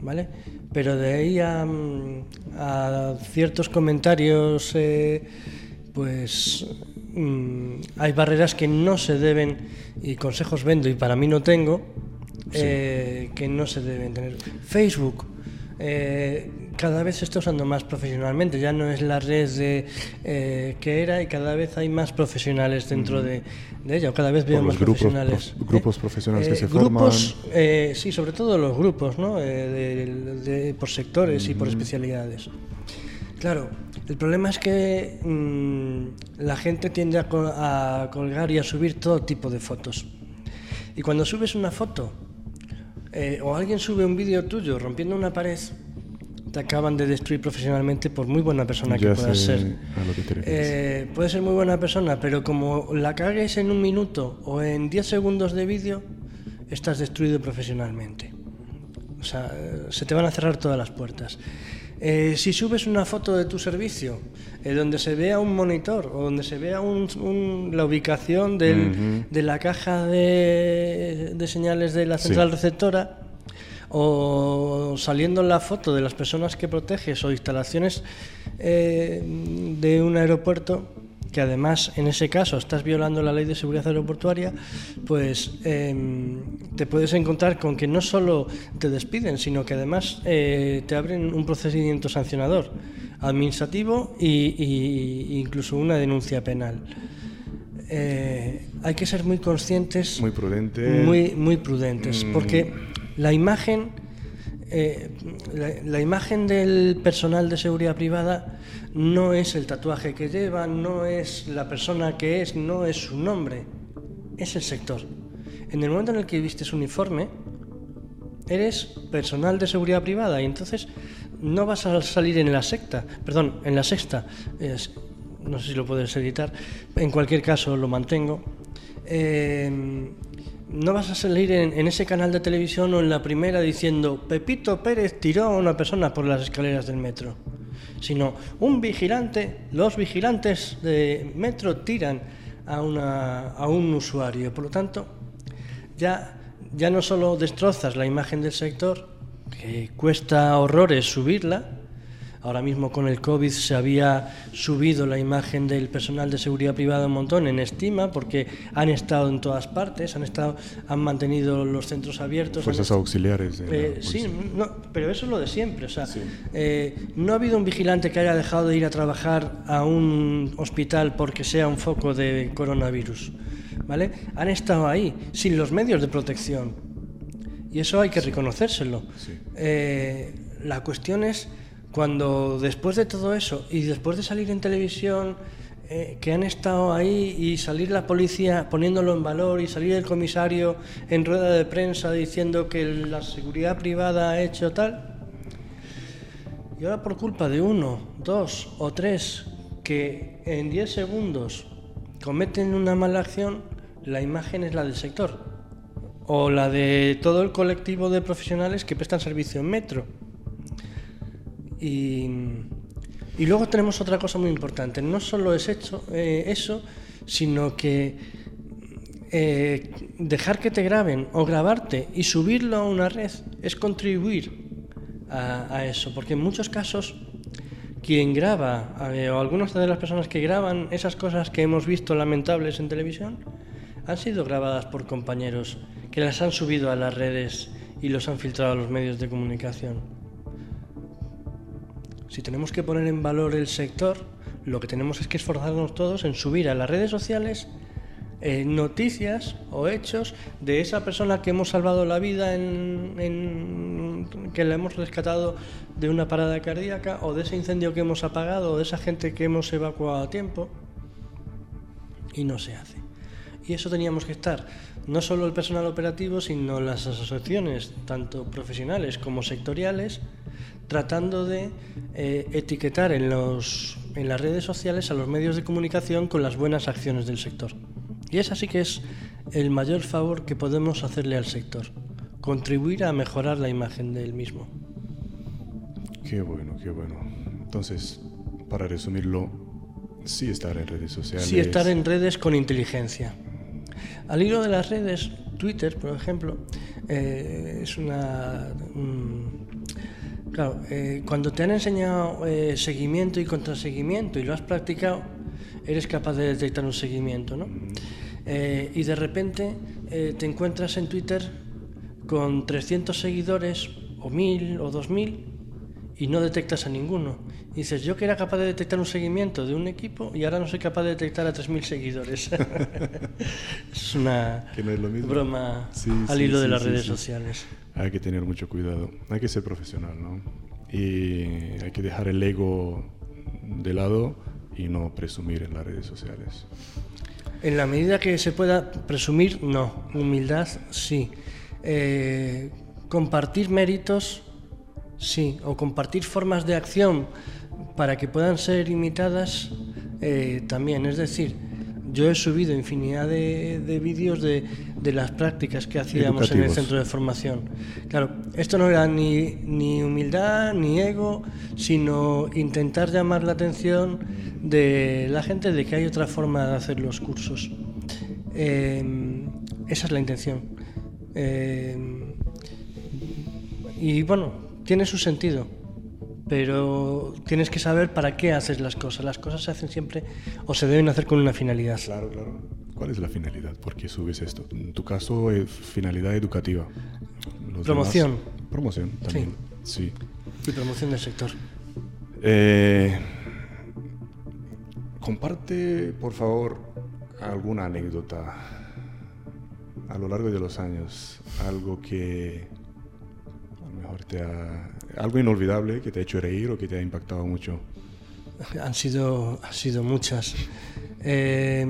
¿Vale? Pero de ahí a, mm, a ciertos comentarios, eh, pues mm, hay barreras que no se deben, y consejos vendo y para mí no tengo, eh, que no se deben tener. Facebook. Eh, cada vez se está usando más profesionalmente, ya no es la red de, eh, que era y cada vez hay más profesionales dentro de, de ella, o cada vez veo más grupos profesionales. prof- grupos profesionales que se grupos, eh, sí, sobre todo los grupos, ¿no? Eh, de- por sectores y por especialidades. Claro, el problema es que mm, la gente tiende a, col- a colgar y a subir todo tipo de fotos. Y cuando subes una foto eh, o alguien sube un vídeo tuyo rompiendo una pared, te acaban de destruir profesionalmente por muy buena persona que puedas ser. a lo que te refieres. Eh, puedes ser muy buena persona, pero como la cagues en un minuto o en 10 segundos de vídeo, estás destruido profesionalmente. O sea, eh, se te van a cerrar todas las puertas. Eh, si subes una foto de tu servicio eh, donde se vea un monitor o donde se vea un- un- la ubicación del- de la caja de, de señales de la Sí. central receptora, o saliendo la foto de las personas que proteges o instalaciones eh, de un aeropuerto, que además en ese caso estás violando la ley de seguridad aeroportuaria, pues em, te puedes encontrar con que no solo te despiden, sino que además eh, te abren un procedimiento sancionador administrativo y, y- incluso una denuncia penal. Eh, hay que ser muy conscientes Muy prudente. muy, muy prudentes, Mm. porque la imagen, eh, la, la imagen del personal de seguridad privada no es el tatuaje que lleva, no es la persona que es, no es su nombre, es el sector. En el momento en el que vistes uniforme, eres personal de seguridad privada y entonces no vas a salir en la secta, perdón, en la sexta. Es- no sé si lo puedes editar, en cualquier caso lo mantengo. Eh, no vas a salir en, ese canal de televisión o en la primera diciendo Pepito Pérez tiró a una persona por las escaleras del metro, sino un vigilante, los vigilantes de metro tiran a, una, a un usuario. Por lo tanto, ya, ya no solo destrozas la imagen del sector, que cuesta horrores subirla, Ahora mismo con el COVID se había subido la imagen del personal de seguridad privada un montón en estima porque han estado en todas partes, han estado, han mantenido los centros abiertos. Fuerzas auxiliares. Eh, sí, no, pero eso es lo de siempre. O sea, eh, no ha habido un vigilante que haya dejado de ir a trabajar a un hospital porque sea un foco de coronavirus. ¿Vale? Han estado ahí, sin los medios de protección. Y eso hay que reconocérselo. Eh, la cuestión es cuando después de todo eso y después de salir en televisión, eh, que han estado ahí y salir la policía poniéndolo en valor y salir el comisario en rueda de prensa diciendo que la seguridad privada ha hecho tal, y ahora por culpa de uno, dos o tres que en diez segundos cometen una mala acción, la imagen es la del sector o la de todo el colectivo de profesionales que prestan servicio en metro. Y, luego tenemos otra cosa muy importante. No solo es eh, eso, sino que eh, dejar que te graben o grabarte y subirlo a una red es contribuir a, a eso. Porque en muchos casos quien graba, eh, o algunas de las personas que graban esas cosas que hemos visto lamentables en televisión, han sido grabadas por compañeros que las han subido a las redes y los han filtrado a los medios de comunicación. Si tenemos que poner en valor el sector, lo que tenemos es que esforzarnos todos en subir a las redes sociales eh, noticias o hechos de esa persona que hemos salvado la vida, en, que la hemos rescatado de una parada cardíaca, o de ese incendio que hemos apagado, o de esa gente que hemos evacuado a tiempo. Y no se hace. Y eso teníamos que estar, no solo el personal operativo, sino las asociaciones, tanto profesionales como sectoriales, tratando de eh, etiquetar en, los, en las redes sociales a los medios de comunicación con las buenas acciones del sector. Y es así que es el mayor favor que podemos hacerle al sector, contribuir a mejorar la imagen del mismo. Qué bueno, qué bueno. Entonces, para resumirlo, sí estar en redes sociales. Sí estar en redes con inteligencia. Al hilo de las redes, Twitter, por ejemplo, eh, es una... Claro, eh, cuando te han enseñado eh, seguimiento y contraseguimiento y lo has practicado, eres capaz de detectar un seguimiento, ¿no? Y de repente te encuentras en Twitter con 300 seguidores, o 1000 o 2000, y no detectas a ninguno. Y dices, yo que era capaz de detectar un seguimiento de un equipo y ahora no soy capaz de detectar a 3.000 seguidores. es una broma al hilo de las redes sociales hay que tener mucho cuidado. Hay que ser profesional, ¿no? Y hay que dejar el ego de lado y no presumir en las redes sociales. En la medida que se pueda presumir, no. Humildad, sí. Eh, compartir méritos, sí. O compartir formas de acción para que puedan ser imitadas, eh, también. Es decir, yo he subido infinidad de, vídeos de, las prácticas que hacíamos en el centro de formación. Claro, esto no era ni, ni, humildad ni ego, sino intentar llamar la atención de la gente de que hay otra forma de hacer los cursos. Eh, esa es la intención. Eh, y bueno, tiene su sentido pero tienes que saber para qué haces las cosas. Las cosas se hacen siempre o se deben hacer con una finalidad. Claro, claro. ¿Cuál es la finalidad? ¿Por qué subes esto? En tu caso, es finalidad educativa. promoción. promoción también. Sí. Y promoción del sector. Eh, comparte, por favor, alguna anécdota a lo largo de los años, algo que mejor te ha algo inolvidable que te ha hecho reír o que te ha impactado mucho. Han sido, han sido muchas. Eh,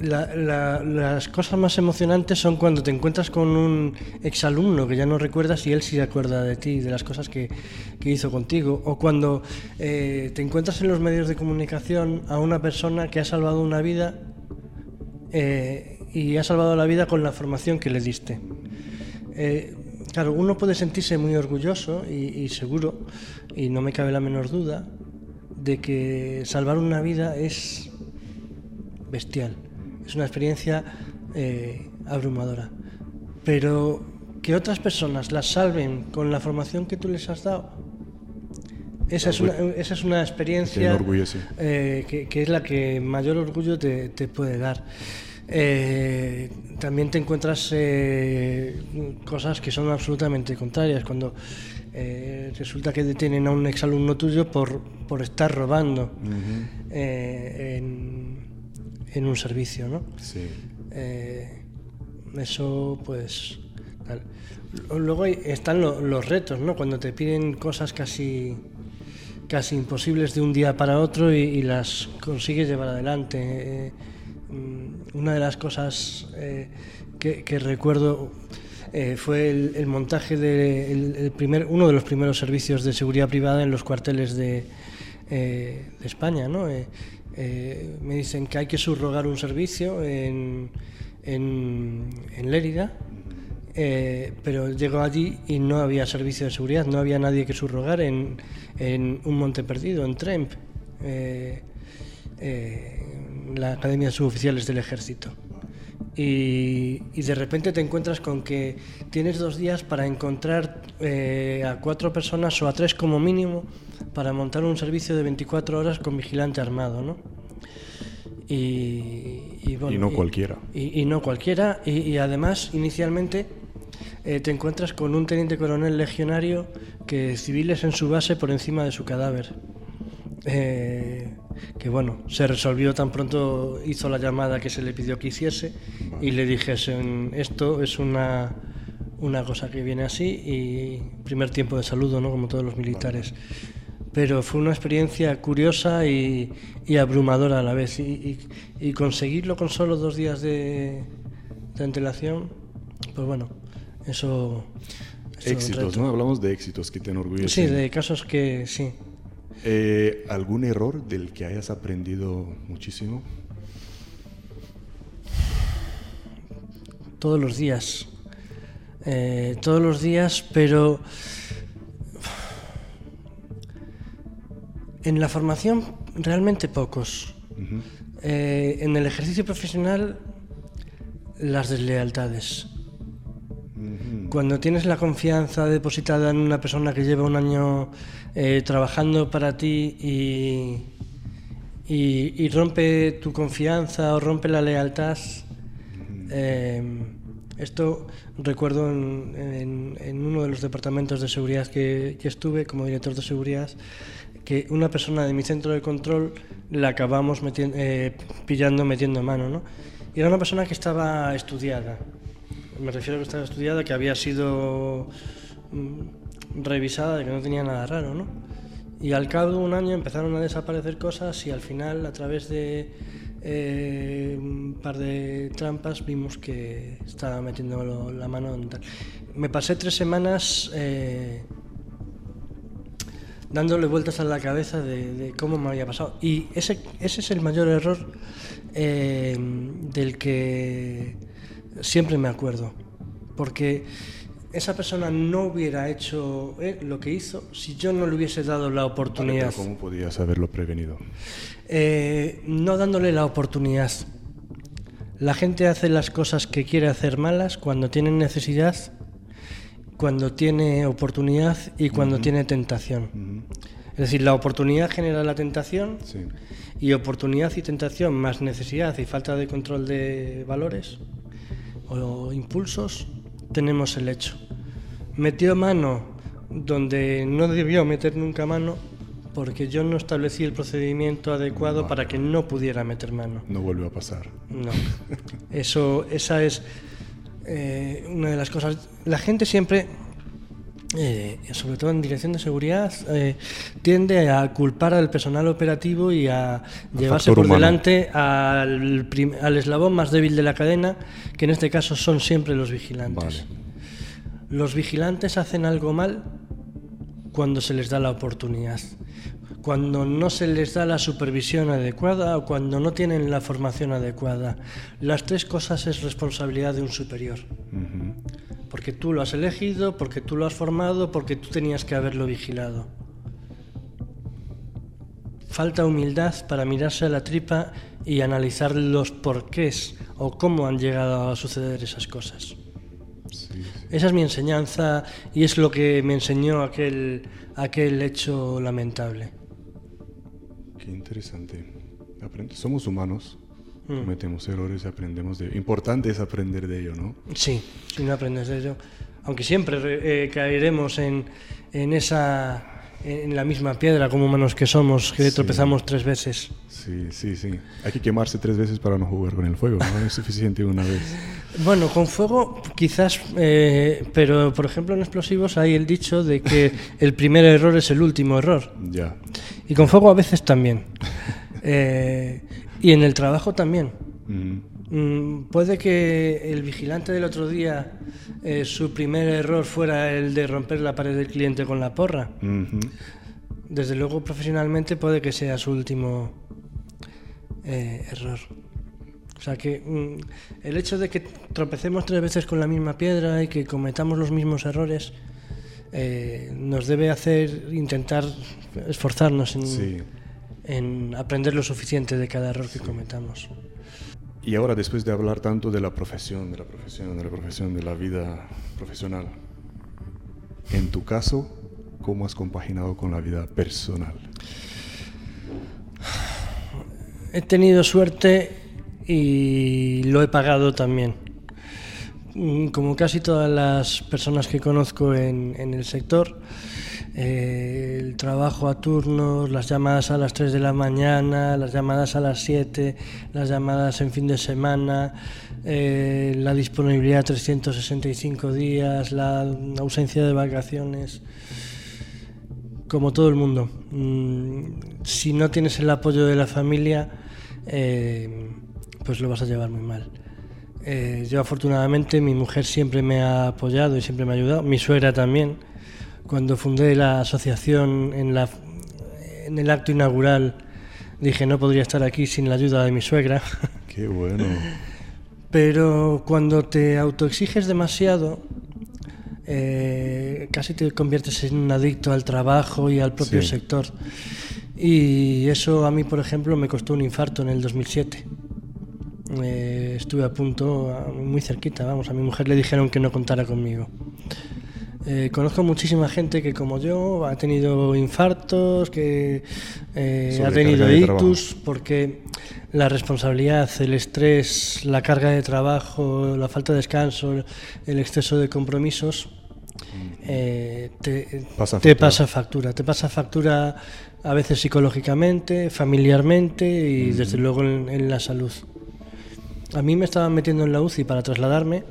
las cosas más emocionantes son cuando te encuentras con un exalumno que ya no recuerdas y él sí se acuerda de ti, de las cosas que, hizo contigo. O cuando eh, te encuentras en los medios de comunicación a una persona que ha salvado una vida eh, y ha salvado la vida con la formación que le diste. Claro, uno puede sentirse muy orgulloso y seguro, y no me cabe la menor duda, de que salvar una vida es bestial. Es una experiencia eh, abrumadora. Pero que otras personas las salven con la formación que tú les has dado, esa es una, esa es una experiencia eh, que, es la que mayor orgullo te, puede dar. Eh, también te encuentras cosas que son absolutamente contrarias. Cuando resulta que detienen a un exalumno tuyo por, por estar robando en, en un servicio, ¿no? Sí. Eh, eso, pues. Luego están los retos, ¿no? Cuando te piden cosas casi casi imposibles de un día para otro y, las consigues llevar adelante. Eh, mm, una de las cosas eh, que, recuerdo fue el, montaje de primer, uno de los primeros servicios de seguridad privada en los cuarteles de, de España, ¿no? Eh, me dicen que hay que subrogar un servicio en, en, Lérida, eh, pero llego allí y no había servicio de seguridad, no había nadie que subrogar en, en un monte perdido, en Tremp, eh, la Academia de Suboficiales del Ejército. Y, y, de repente te encuentras con que tienes dos días para encontrar a cuatro personas o a tres como mínimo para montar un servicio de 24 horas con vigilante armado, ¿no? Y, no cualquiera. Y, no cualquiera. Y, además, inicialmente, eh, te encuentras con un teniente coronel legionario que civiles en su base por encima de su cadáver. Eh, que bueno, se resolvió tan pronto, hizo la llamada que se le pidió que hiciese y le dijesen, esto es una, una cosa que viene así y primer tiempo de saludo, ¿no? Como todos los militares pero fue una experiencia curiosa y, abrumadora a la vez. Y, conseguirlo con solo dos días de, antelación, pues bueno, eso... éxitos, ¿no? Hablamos de éxitos que te enorgullecen. Sí, de casos que sí. Eh, ¿Algún error del que hayas aprendido muchísimo? Todos los días. Eh, todos los días, pero En la formación, realmente pocos. Eh, en el ejercicio profesional, las deslealtades. Cuando tienes la confianza depositada en una persona que lleva un año eh, trabajando para ti y, y, rompe tu confianza o rompe la lealtad, eh, esto recuerdo en, uno de los departamentos de seguridad que, que estuve como director de seguridad, que una persona de mi centro de control la acabamos eh, pillando metiendo mano, ¿no? Y era una persona que estaba estudiada. Me refiero a que estaba estudiada, que había sido mm, revisada, que no tenía nada raro, ¿no? Y al cabo de un año empezaron a desaparecer cosas y al final, a través de eh, un par de trampas, vimos que estaba metiendo la mano. Me pasé tres semanas eh, dándole vueltas a la cabeza de, cómo me había pasado. Y ese, ese es el mayor error eh, del que siempre me acuerdo. Porque esa persona no hubiera hecho eh, lo que hizo si yo no le hubiese dado la oportunidad. ¿Cómo podías haberlo prevenido? Eh, no dándole la oportunidad. La gente hace las cosas que quiere hacer malas cuando tiene necesidad cuando tiene oportunidad y cuando tiene tentación. Es decir, la oportunidad genera la tentación y oportunidad y tentación más necesidad y falta de control de valores o impulsos, tenemos el hecho. Metió mano donde no debió meter nunca mano porque yo no establecí el procedimiento adecuado para que no pudiera meter mano. No vuelve a pasar. No. Eso, esa es eh, una de las cosas, la gente siempre eh, sobre todo en dirección de seguridad, eh, tiende a culpar al personal operativo y a llevarse por delante al, al, eslabón más débil de la cadena, que en este caso son siempre los vigilantes. Los vigilantes hacen algo mal cuando se les da la oportunidad, cuando no se les da la supervisión adecuada o cuando no tienen la formación adecuada. Las tres cosas es responsabilidad de un superior porque tú lo has elegido, porque tú lo has formado, porque tú tenías que haberlo vigilado. Falta humildad para mirarse a la tripa y analizar los porqués o cómo han llegado a suceder esas cosas. Esa es mi enseñanza y es lo que me enseñó aquel, aquel hecho lamentable. Qué interesante. Somos humanos Mm. cometemos errores y aprendemos de Importante es aprender de ello, ¿no? Sí, si no aprendes de ello. Aunque siempre eh, caeremos en, en, esa en la misma piedra como humanos que somos, que tropezamos tres veces. Sí, sí, sí. Hay que quemarse tres veces para no jugar con el fuego, no es suficiente una vez. Bueno, con fuego quizás, eh, pero por ejemplo en explosivos hay el dicho de que el primer error es el último error. Ya. Y con fuego a veces también. Eh, y en el trabajo también. Mm, puede que el vigilante del otro día, eh, su primer error fuera el de romper la pared del cliente con la porra. Desde luego, profesionalmente puede que sea su último eh, error. O sea que mm, el hecho de que tropecemos tres veces con la misma piedra y que cometamos los mismos errores eh, nos debe hacer intentar esforzarnos en, en aprender lo suficiente de cada error que cometamos. Y ahora, después de hablar tanto de la profesión, de la profesión, de la profesión, de la vida profesional, en tu caso, ¿cómo has compaginado con la vida personal? He tenido suerte y lo he pagado también. Como casi todas las personas que conozco en, en el sector, eh, el trabajo a turnos, las llamadas a las 3 de la mañana, las llamadas a las 7, las llamadas en fin de semana, eh, la disponibilidad 365 días, la ausencia de vacaciones, como todo el mundo. Mm, si no tienes el apoyo de la familia, eh, pues lo vas a llevar muy mal. yo afortunadamente mi mujer siempre me ha apoyado y siempre me ha ayudado, mi suegra también cuando fundé la asociación en, la, en el acto inaugural, dije no podría estar aquí sin la ayuda de mi suegra. Qué bueno. Pero cuando te autoexiges demasiado, eh, casi te conviertes en un adicto al trabajo y al propio sector. Y eso a mí, por ejemplo, me costó un infarto en el 2007. Eh, estuve a punto, muy cerquita, vamos, a mi mujer le dijeron que no contara conmigo. Eh, conozco muchísima gente que como yo ha tenido infartos, que eh, ha tenido ictus, porque la responsabilidad, el estrés, la carga de trabajo, la falta de descanso, el exceso de compromisos, eh, te, pasa te pasa factura. Te pasa factura a veces psicológicamente, familiarmente y desde luego en, en la salud. A mí me estaban metiendo en la UCI para trasladarme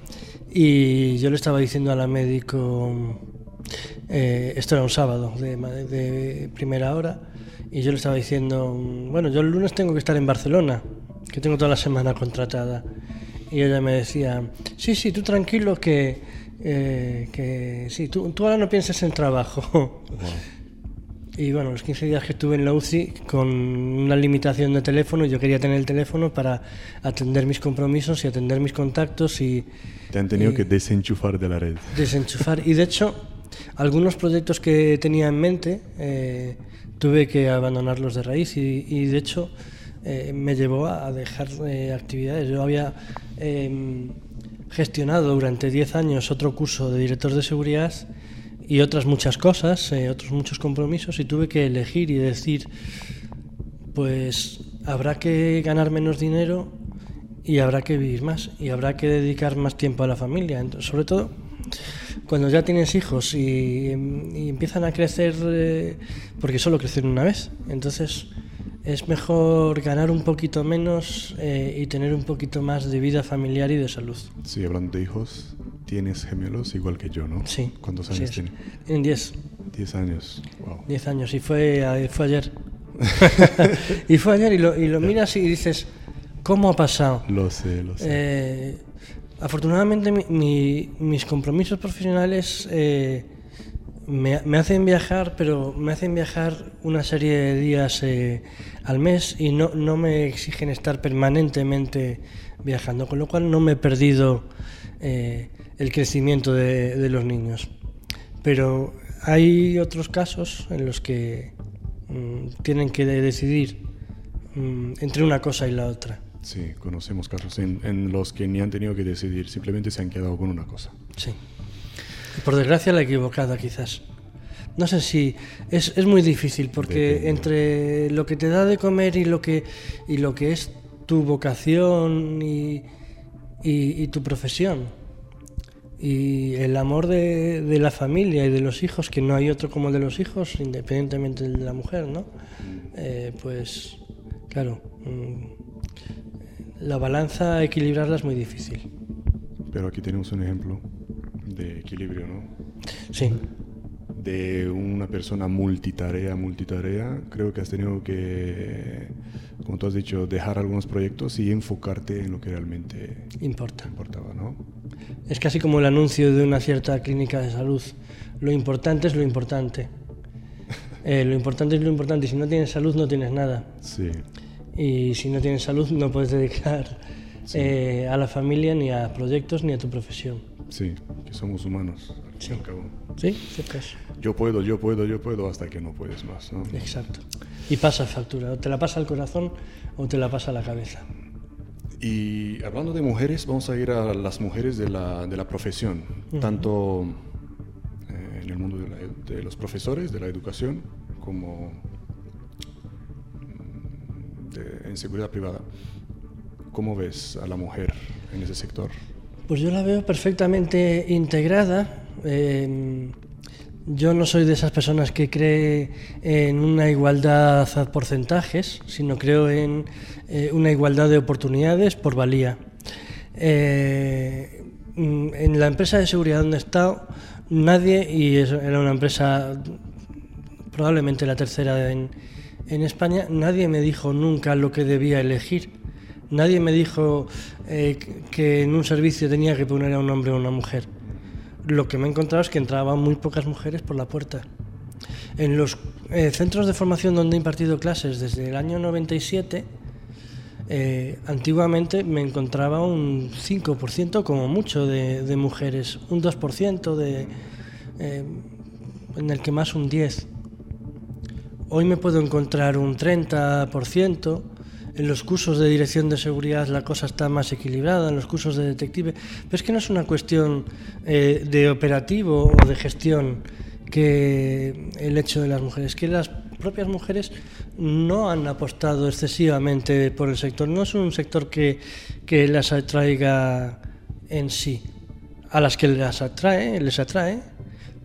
y yo le estaba diciendo a la médico, eh, esto era un sábado de, primera hora, y yo le estaba diciendo, bueno, yo el lunes tengo que estar en Barcelona, que tengo toda la semana contratada. Y ella me decía, sí, sí, tú tranquilo que, eh, que sí, tú, tú, ahora no pienses en trabajo. Y bueno, los 15 días que estuve en la UCI con una limitación de teléfono, yo quería tener el teléfono para atender mis compromisos y atender mis contactos y... Te han tenido que desenchufar de la red. Desenchufar. Y de hecho, algunos proyectos que tenía en mente eh, tuve que abandonarlos de raíz y, de hecho eh, me llevó a dejar eh, actividades. Yo había em, gestionado durante 10 años otro curso de director de seguridad y otras muchas cosas, eh, otros muchos compromisos y tuve que elegir y decir, pues habrá que ganar menos dinero y habrá que vivir más y habrá que dedicar más tiempo a la familia. Entonces, sobre todo cuando ya tienes hijos y, empiezan a crecer, eh, porque solo crecen una vez, entonces es mejor ganar un poquito menos eh, y tener un poquito más de vida familiar y de salud. Sí, hablando de hijos, tienes gemelos igual que yo, ¿no? Sí. ¿Cuántos sí años es. tiene? En 10. 10 años. Wow. 10 años. Y fue, fue ayer. y fue ayer y lo, y lo miras y dices, ¿cómo ha pasado? Lo sé, lo sé. Eh, afortunadamente mi- mi- mis compromisos profesionales eh, me, me hacen viajar, pero me hacen viajar una serie de días eh, al mes y no, no me exigen estar permanentemente viajando, con lo cual no me he perdido el crecimiento de, de los niños. Pero hay otros casos en los que mm, tienen que de- decidir mm, entre una cosa y la otra. Sí, conocemos casos en, en los que ni han tenido que decidir, simplemente se han quedado con una cosa. Sí. Y por desgracia la equivocada quizás. No sé si es, es muy difícil porque Depende. entre lo que te da de comer y lo que y lo que es tu vocación y, y- y tu profesión y el amor de, de la familia y de los hijos, que no hay otro como el de los hijos, independientemente de la mujer, ¿no? Eh, pues claro, mm, la balanza equilibrarla es muy difícil. Pero aquí tenemos un ejemplo de equilibrio, ¿no? Sí. De una persona multitarea, multitarea, creo que has tenido que, como tú has dicho, dejar algunos proyectos y enfocarte en lo que realmente Importa. importaba, ¿no? Es casi como el anuncio de una cierta clínica de salud. Lo importante es lo importante. Eh, lo importante es lo importante. Si no tienes salud, no tienes nada. Sí, Y si no tienes salud, no puedes dedicar Sí. eh, a la familia, ni a proyectos, ni a tu profesión. sí, que somos humanos, al Sí. al cabo. ¿Sí? Cierto es. Yo puedo, yo puedo, yo puedo, hasta que no puedes más, ¿no? Exacto. Y pasa factura. O te la pasa al corazón o te la pasa a la cabeza. Y hablando de mujeres, vamos a ir a las mujeres de la, de la profesión, tanto eh, en el mundo de, la- de los profesores, de la educación, como en seguridad privada. ¿Cómo ves a la mujer en ese sector? Pues yo la veo perfectamente integrada. Eh, yo no soy de esas personas que cree en una igualdad a porcentajes, sino creo en eh, una igualdad de oportunidades por valía. Eh, mm, en la empresa de seguridad donde he estado, nadie, y era una empresa probablemente la tercera en, en España, nadie me dijo nunca lo que debía elegir. Nadie me dijo eh, que en un servicio tenía que poner a un hombre o una mujer. Lo que me he encontrado es que entraban muy pocas mujeres por la puerta. En los eh, centros de formación donde he impartido clases desde el año 97, eh, antiguamente me encontraba un 5% como mucho de, mujeres, un 2% de, en el que más un 10%. Hoy me puedo encontrar un 30%. En los cursos de dirección de seguridad la cosa está más equilibrada, en los cursos de detective. Pero es que no es una cuestión eh, de operativo o de gestión que el hecho de las mujeres, que las propias mujeres no han apostado excesivamente por el sector. No es un sector que, que las atraiga en sí. A las que las atrae, les atrae,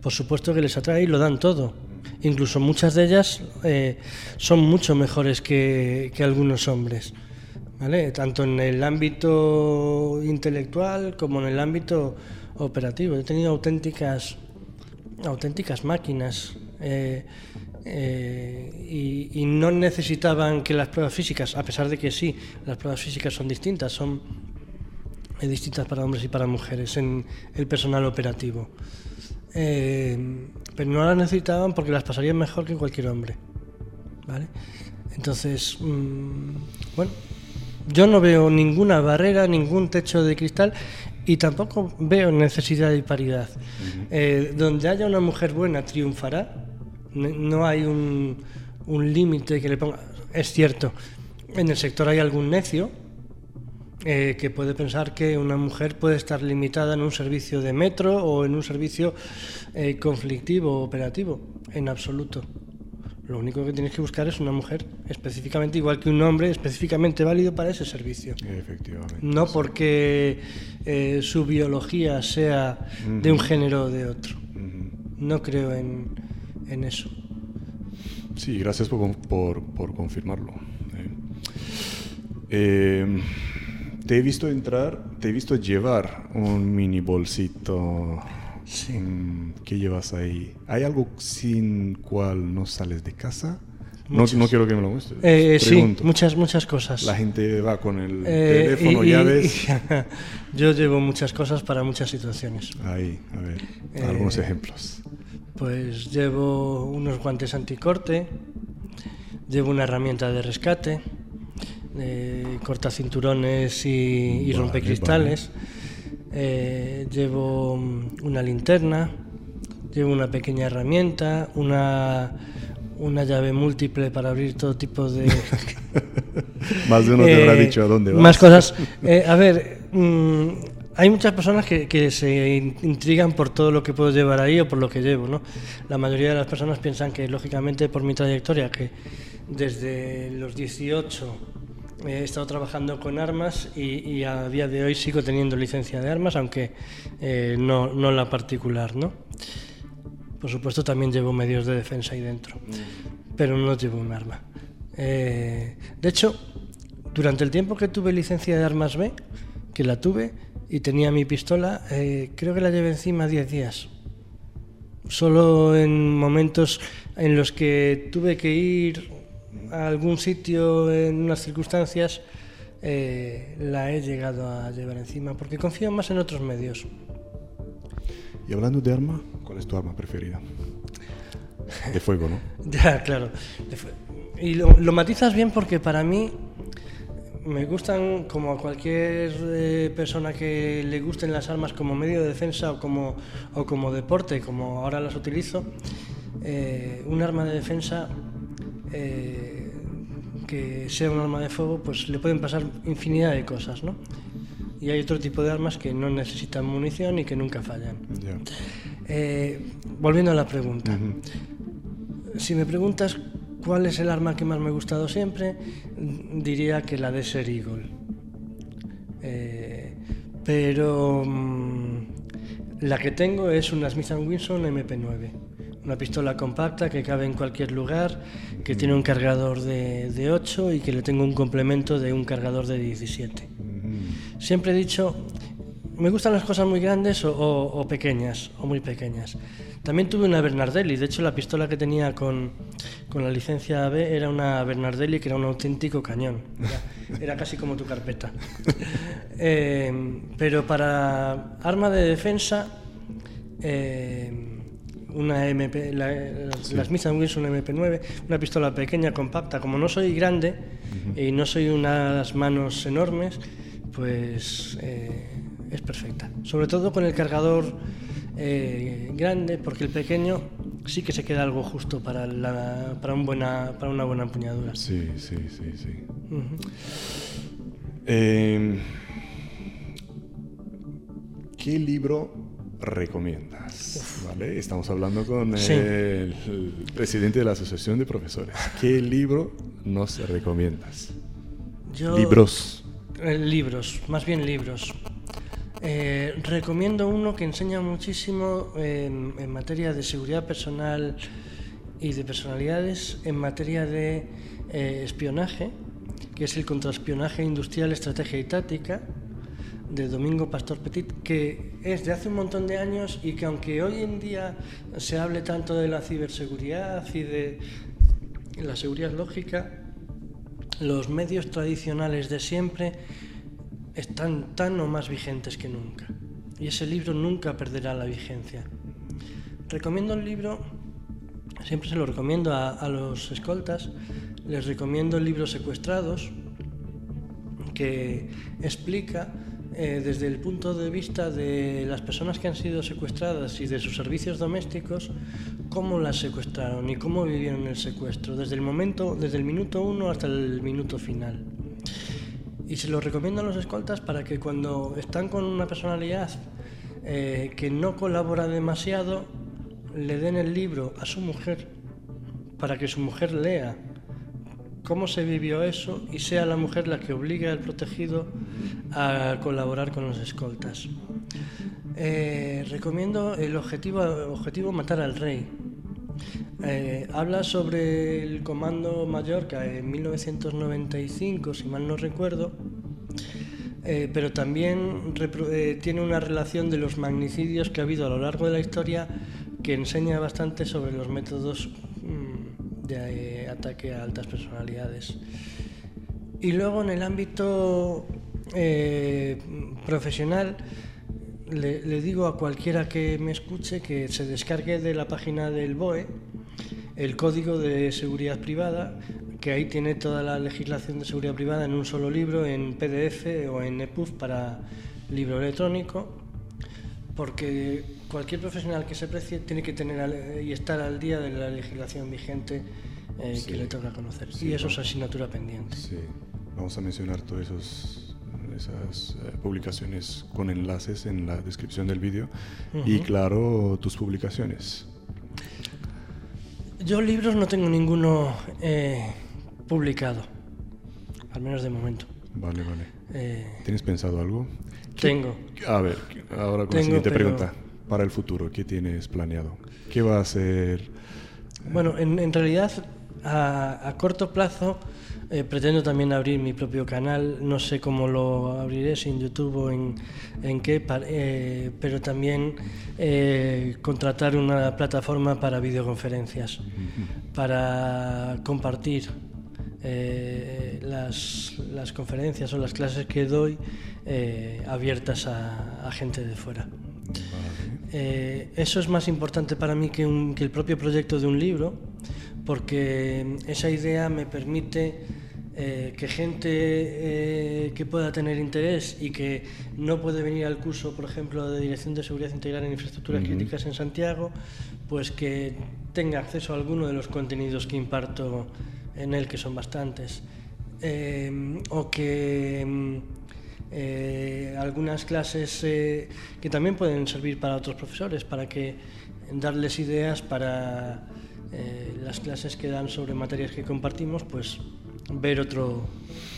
por supuesto que les atrae y lo dan todo. Incluso muchas de ellas eh, son mucho mejores que, algunos hombres, ¿vale? tanto en el ámbito intelectual como en el ámbito operativo. He tenido auténticas, auténticas máquinas eh, eh, y, y no necesitaban que las pruebas físicas, a pesar de que sí, las pruebas físicas son distintas, son eh, distintas para hombres y para mujeres en el personal operativo. Eh, pero no las necesitaban porque las pasarían mejor que cualquier hombre. ¿Vale? Entonces, mm, bueno, yo no veo ninguna barrera, ningún techo de cristal y tampoco veo necesidad de paridad. Eh, donde haya una mujer buena triunfará. No hay un, un límite que le ponga. Es cierto, en el sector hay algún necio eh, que puede pensar que una mujer puede estar limitada en un servicio de metro o en un servicio eh, conflictivo o operativo. En absoluto. Lo único que tienes que buscar es una mujer específicamente igual que un hombre, específicamente válido para ese servicio. Efectivamente. No porque eh, su biología sea de un género o de otro. No creo en, en eso. Sí, gracias por, por, por confirmarlo. eh. Te he visto entrar, te he visto llevar un mini bolsito. Sí. Mm, ¿Qué llevas ahí? ¿Hay algo sin cual no sales de casa? No, no quiero que me lo muestres. Eh, sí, muchas, muchas cosas. La gente va con el Eh, teléfono, y- y- llaves. y- yo llevo muchas cosas para muchas situaciones. Ahí, a ver, Eh, algunos ejemplos. Pues llevo unos guantes anticorte, llevo una herramienta de rescate, eh, cortacinturones y, y Vale, rompecristales, eh, llevo mm, una linterna, llevo una pequeña herramienta, una, una llave múltiple para abrir todo tipo de... Más de uno te habrá Eh, dicho a dónde vas. Más cosas. Eh, a ver, mm, hay muchas personas que, que se in- intrigan por todo lo que puedo llevar ahí o por lo que llevo, ¿no? La mayoría de las personas piensan que, lógicamente, por mi trayectoria, que desde los 18 he estado trabajando con armas y, y a día de hoy sigo teniendo licencia de armas, aunque eh, no, no la particular, ¿no? Por supuesto, también llevo medios de defensa ahí dentro, pero no llevo un arma. Eh, de hecho, durante el tiempo que tuve licencia de armas B, que la tuve y tenía mi pistola, eh, creo que la llevé encima 10 días. Solo en momentos en los que tuve que ir a algún sitio en unas circunstancias, eh, la he llegado a llevar encima, porque confío más en otros medios. Y hablando de arma, ¿cuál es tu arma preferida? De fuego, ¿no? Ya, claro. Y lo, lo matizas bien porque para mí me gustan, como a cualquier eh, persona que le gusten las armas como medio de defensa o como, o como deporte, como ahora las utilizo, eh, un arma de defensa eh, que sea un arma de fuego, pues le pueden pasar infinidad de cosas, ¿no? Y hay otro tipo de armas que no necesitan munición y que nunca fallan. Eh, volviendo a la pregunta. Si me preguntas cuál es el arma que más me ha gustado siempre, diría que la de Ser Eagle. Eh, pero mm, la que tengo es una Smith Wesson MP9, una pistola compacta que cabe en cualquier lugar, que tiene un cargador de, de 8 y que le tengo un complemento de un cargador de 17. Ujú. Siempre he dicho, me gustan las cosas muy grandes o, o- o pequeñas, o muy pequeñas. También tuve una Bernardelli, de hecho la pistola que tenía con, con la licencia B era una Bernardelli que era un auténtico cañón, era, era casi como tu carpeta. Eh, pero para arma de defensa, eh, una MP, la, la Smith Wesson MP9, una pistola pequeña, compacta, como no soy grande y no soy unas manos enormes, pues eh, es perfecta. Sobre todo con el cargador eh, grande, porque el pequeño sí que se queda algo justo para, la- para, un buena, para una buena empuñadura. Sí, sí, sí, sí. Eh, ¿Qué libro recomiendas? ¿Vale? Estamos hablando con Sí. el, el presidente de la Asociación de Profesores. ¿Qué libro nos recomiendas? Yo- Libros. Eh, libros, más bien libros. Eh, recomiendo uno que enseña muchísimo en, en materia de seguridad personal y de personalidades, en materia de eh, espionaje, que es el contraespionaje industrial, estrategia y táctica, de Domingo Pastor Petit, que es de hace un montón de años y que aunque hoy en día se hable tanto de la ciberseguridad y de la seguridad lógica, los medios tradicionales de siempre están tan o más vigentes que nunca. Y ese libro nunca perderá la vigencia. Recomiendo el libro, siempre se lo recomiendo a, a los escoltas, les recomiendo el libro Secuestrados, que explica eh, desde el punto de vista de las personas que han sido secuestradas y de sus servicios domésticos cómo las secuestraron y cómo vivieron el secuestro desde el momento desde el minuto uno hasta el minuto final. Y se lo recomiendo a los escoltas para que cuando están con una personalidad eh, que no colabora demasiado le den el libro a su mujer para que su mujer lea cómo se vivió eso y sea la mujer la que obligue al protegido a colaborar con los escoltas. Eh, recomiendo el objetivo, objetivo matar al rey. Eh, habla sobre el comando Mallorca en 1995, si mal no recuerdo, eh, pero también tiene una relación de los magnicidios que ha habido a lo largo de la historia que enseña bastante sobre los métodos de ataque a altas personalidades. Y luego en el ámbito profesional, le, digo a cualquiera que me escuche que se descargue de la página del BOE el código de seguridad privada, que ahí tiene toda la legislación de seguridad privada en un solo libro, en PDF o en EPUB para libro electrónico, porque cualquier profesional que se precie tiene que tener y estar al día de la legislación vigente eh, que le toca conocer. y eso es asignatura pendiente. Sí, vamos a mencionar esos esas eh, publicaciones con enlaces en la descripción del vídeo y claro, tus publicaciones. Yo libros no tengo ninguno eh, publicado, al menos de momento. Vale, vale. Eh, ¿Tienes pensado algo? Tengo. A ver, ahora con la siguiente pregunta. Para el futuro, ¿qué tienes planeado? ¿Qué va a hacer? Bueno, en, en realidad a, a corto plazo eh, pretendo también abrir mi propio canal, no sé cómo lo abriré, si en YouTube o en, en qué, eh, pero también eh, contratar una plataforma para videoconferencias, para compartir las, las, conferencias o las clases que doy abiertas a, a, gente de fuera. Eso es más importante para mí que, un, que el propio proyecto de un libro, porque esa idea me permite eh, que gente eh, que pueda tener interés y que no puede venir al curso, por ejemplo, de Dirección de Seguridad Integral en Infraestructuras Críticas en Santiago, pues que tenga acceso a alguno de los contenidos que imparto en él, que son bastantes. Eh, o que algunas clases que también pueden servir para otros profesores, para que darles ideas para eh, las clases que dan sobre materias que compartimos, pues ver otro,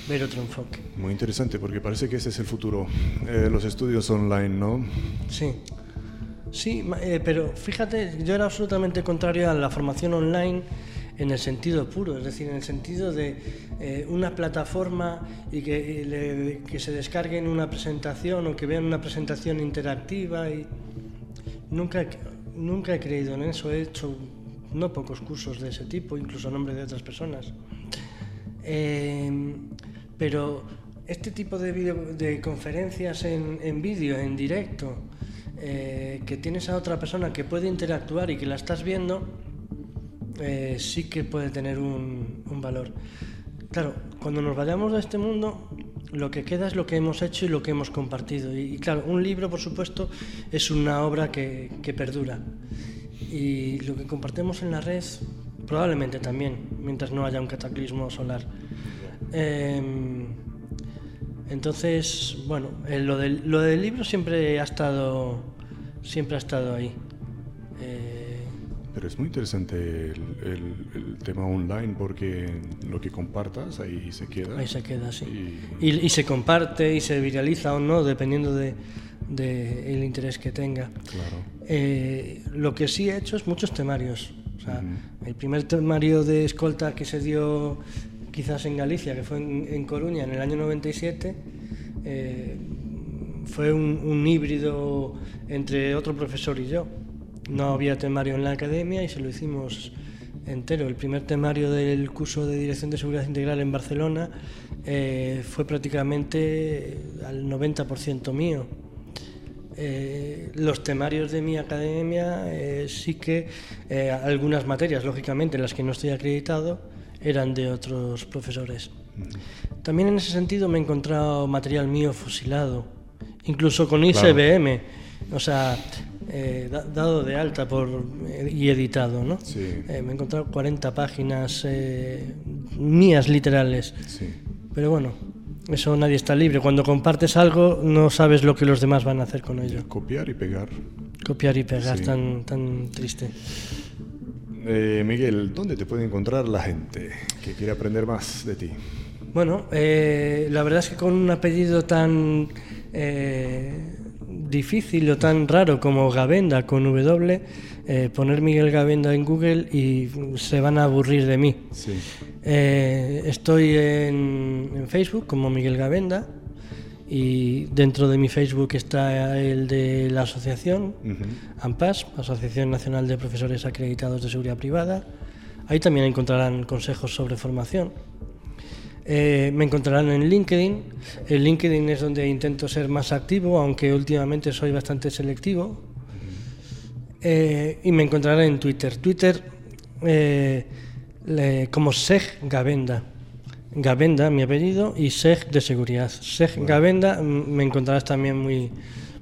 ver otro enfoque. Muy interesante, porque parece que ese es el futuro, eh, los estudios online, ¿no? Sí. Sí, eh, pero fíjate, yo era absolutamente contrario a la formación online en el sentido puro, es decir, en el sentido de una plataforma y que, que se descarguen una presentación o que vean una presentación interactiva y nunca, nunca he creído en eso, he hecho no pocos cursos de ese tipo, incluso a nombre de otras personas. Em, pero este tipo de, de conferencias en, vídeo, en directo, eh, que tienes a otra persona que puede interactuar y que la estás viendo, eh, sí que puede tener un, valor. Claro, cuando nos vayamos de este mundo, lo que queda es lo que hemos hecho y lo que hemos compartido. Y, claro, un libro, por supuesto, es una obra que, que perdura y lo que compartimos en la red probablemente también, mientras no haya un cataclismo solar. Em, entonces, bueno, eh, lo, del, lo del libro siempre ha estado, siempre ha estado ahí. Pero es muy interesante el, tema online porque lo que compartas ahí se queda. Ahí se queda, sí. Y, y se comparte y se viraliza o no, dependiendo de, del interés que tenga. Eh, lo que sí he hecho es muchos temarios. El primer temario de escolta que se dio quizás en Galicia, que fue en, Coruña en el año 97, eh, fue un, híbrido entre otro profesor y yo. No había temario en la academia y se lo hicimos entero. El primer temario del curso de Dirección de Seguridad Integral en Barcelona eh, fue prácticamente al 90% mío. Eh, los temarios de mi academia eh, sí que algunas materias, lógicamente, en las que no estoy acreditado, eran de otros profesores. También en ese sentido me he encontrado material mío fusilado, incluso con ICBM, o sea, dado de alta por, y editado. ¿no? me he encontrado 40 páginas mías literales. Pero bueno, eso nadie está libre. Cuando compartes algo no sabes lo que los demás van a hacer con ello. Copiar y pegar. Copiar y pegar, tan, tan triste. Eh, Miguel, ¿dónde te puede encontrar la gente que quiere aprender más de ti? Bueno, eh, la verdad es que con un apellido tan eh, difícil o tan raro como Gavenda con W, eh, poner Miguel Gavenda en Google y se van a aburrir de mí. Eh, estoy en, Facebook como Miguel Gavenda y dentro de mi Facebook está el de la asociación, Ujú. ANPAS, Asociación Nacional de Profesores Acreditados de Seguridad Privada. Ahí también encontrarán consejos sobre formación. Eh, me encontrarán en LinkedIn. En LinkedIn es donde intento ser más activo, aunque últimamente soy bastante selectivo. Eh, y me encontrarán en Twitter. Twitter eh, le- como Seg Gavenda. Gavenda, mi apellido, y Seg de seguridad. Seg Gavenda mm, me encontrarás también muy,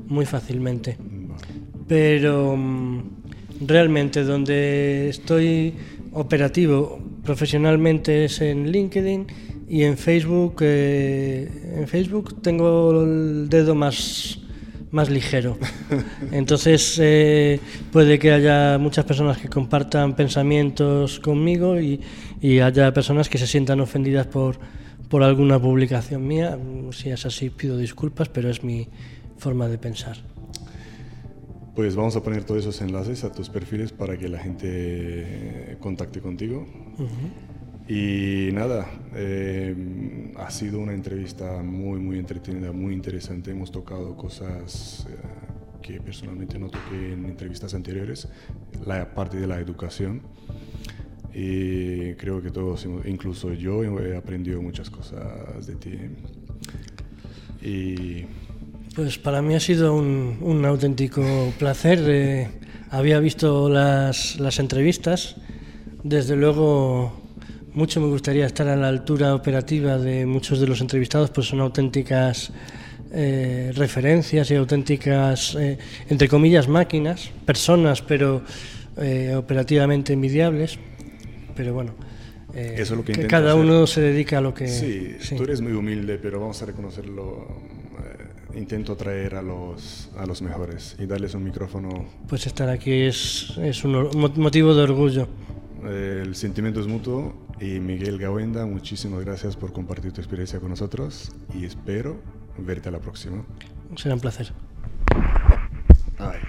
muy fácilmente. Pero mm, realmente donde estoy operativo profesionalmente es en LinkedIn y en Facebook. eh, en Facebook tengo el dedo más, más ligero. Entonces eh, puede que haya muchas personas que compartan pensamientos conmigo y, y haya personas que se sientan ofendidas por, por alguna publicación mía. Si es así pido disculpas, pero es mi forma de pensar. Pues vamos a poner todos esos enlaces a tus perfiles para que la gente contacte contigo. Y nada, eh, ha sido una entrevista muy, muy entretenida, muy interesante. Hemos tocado cosas eh, que personalmente no toqué en entrevistas anteriores, la parte de la educación. Y creo que todos, incluso yo, he aprendido muchas cosas de ti. Y Pues para mí ha sido un, un auténtico placer. eh, había visto las, las entrevistas. Desde luego, mucho me gustaría estar a la altura operativa de muchos de los entrevistados, pues son auténticas eh, referencias y auténticas, eh, entre comillas, máquinas, personas, pero eh, operativamente envidiables. Pero bueno, eh, Eso es lo que intento cada hacer. uno se dedica a lo que... Sí, sí. tú eres muy humilde, pero vamos a reconocerlo. eh, intento traer a los, a los mejores y darles un micrófono. Pues estar aquí es, es un motivo de orgullo. El sentimiento es mutuo y Miguel Gawenda, muchísimas gracias por compartir tu experiencia con nosotros y espero verte a la próxima. Será un placer. Ay.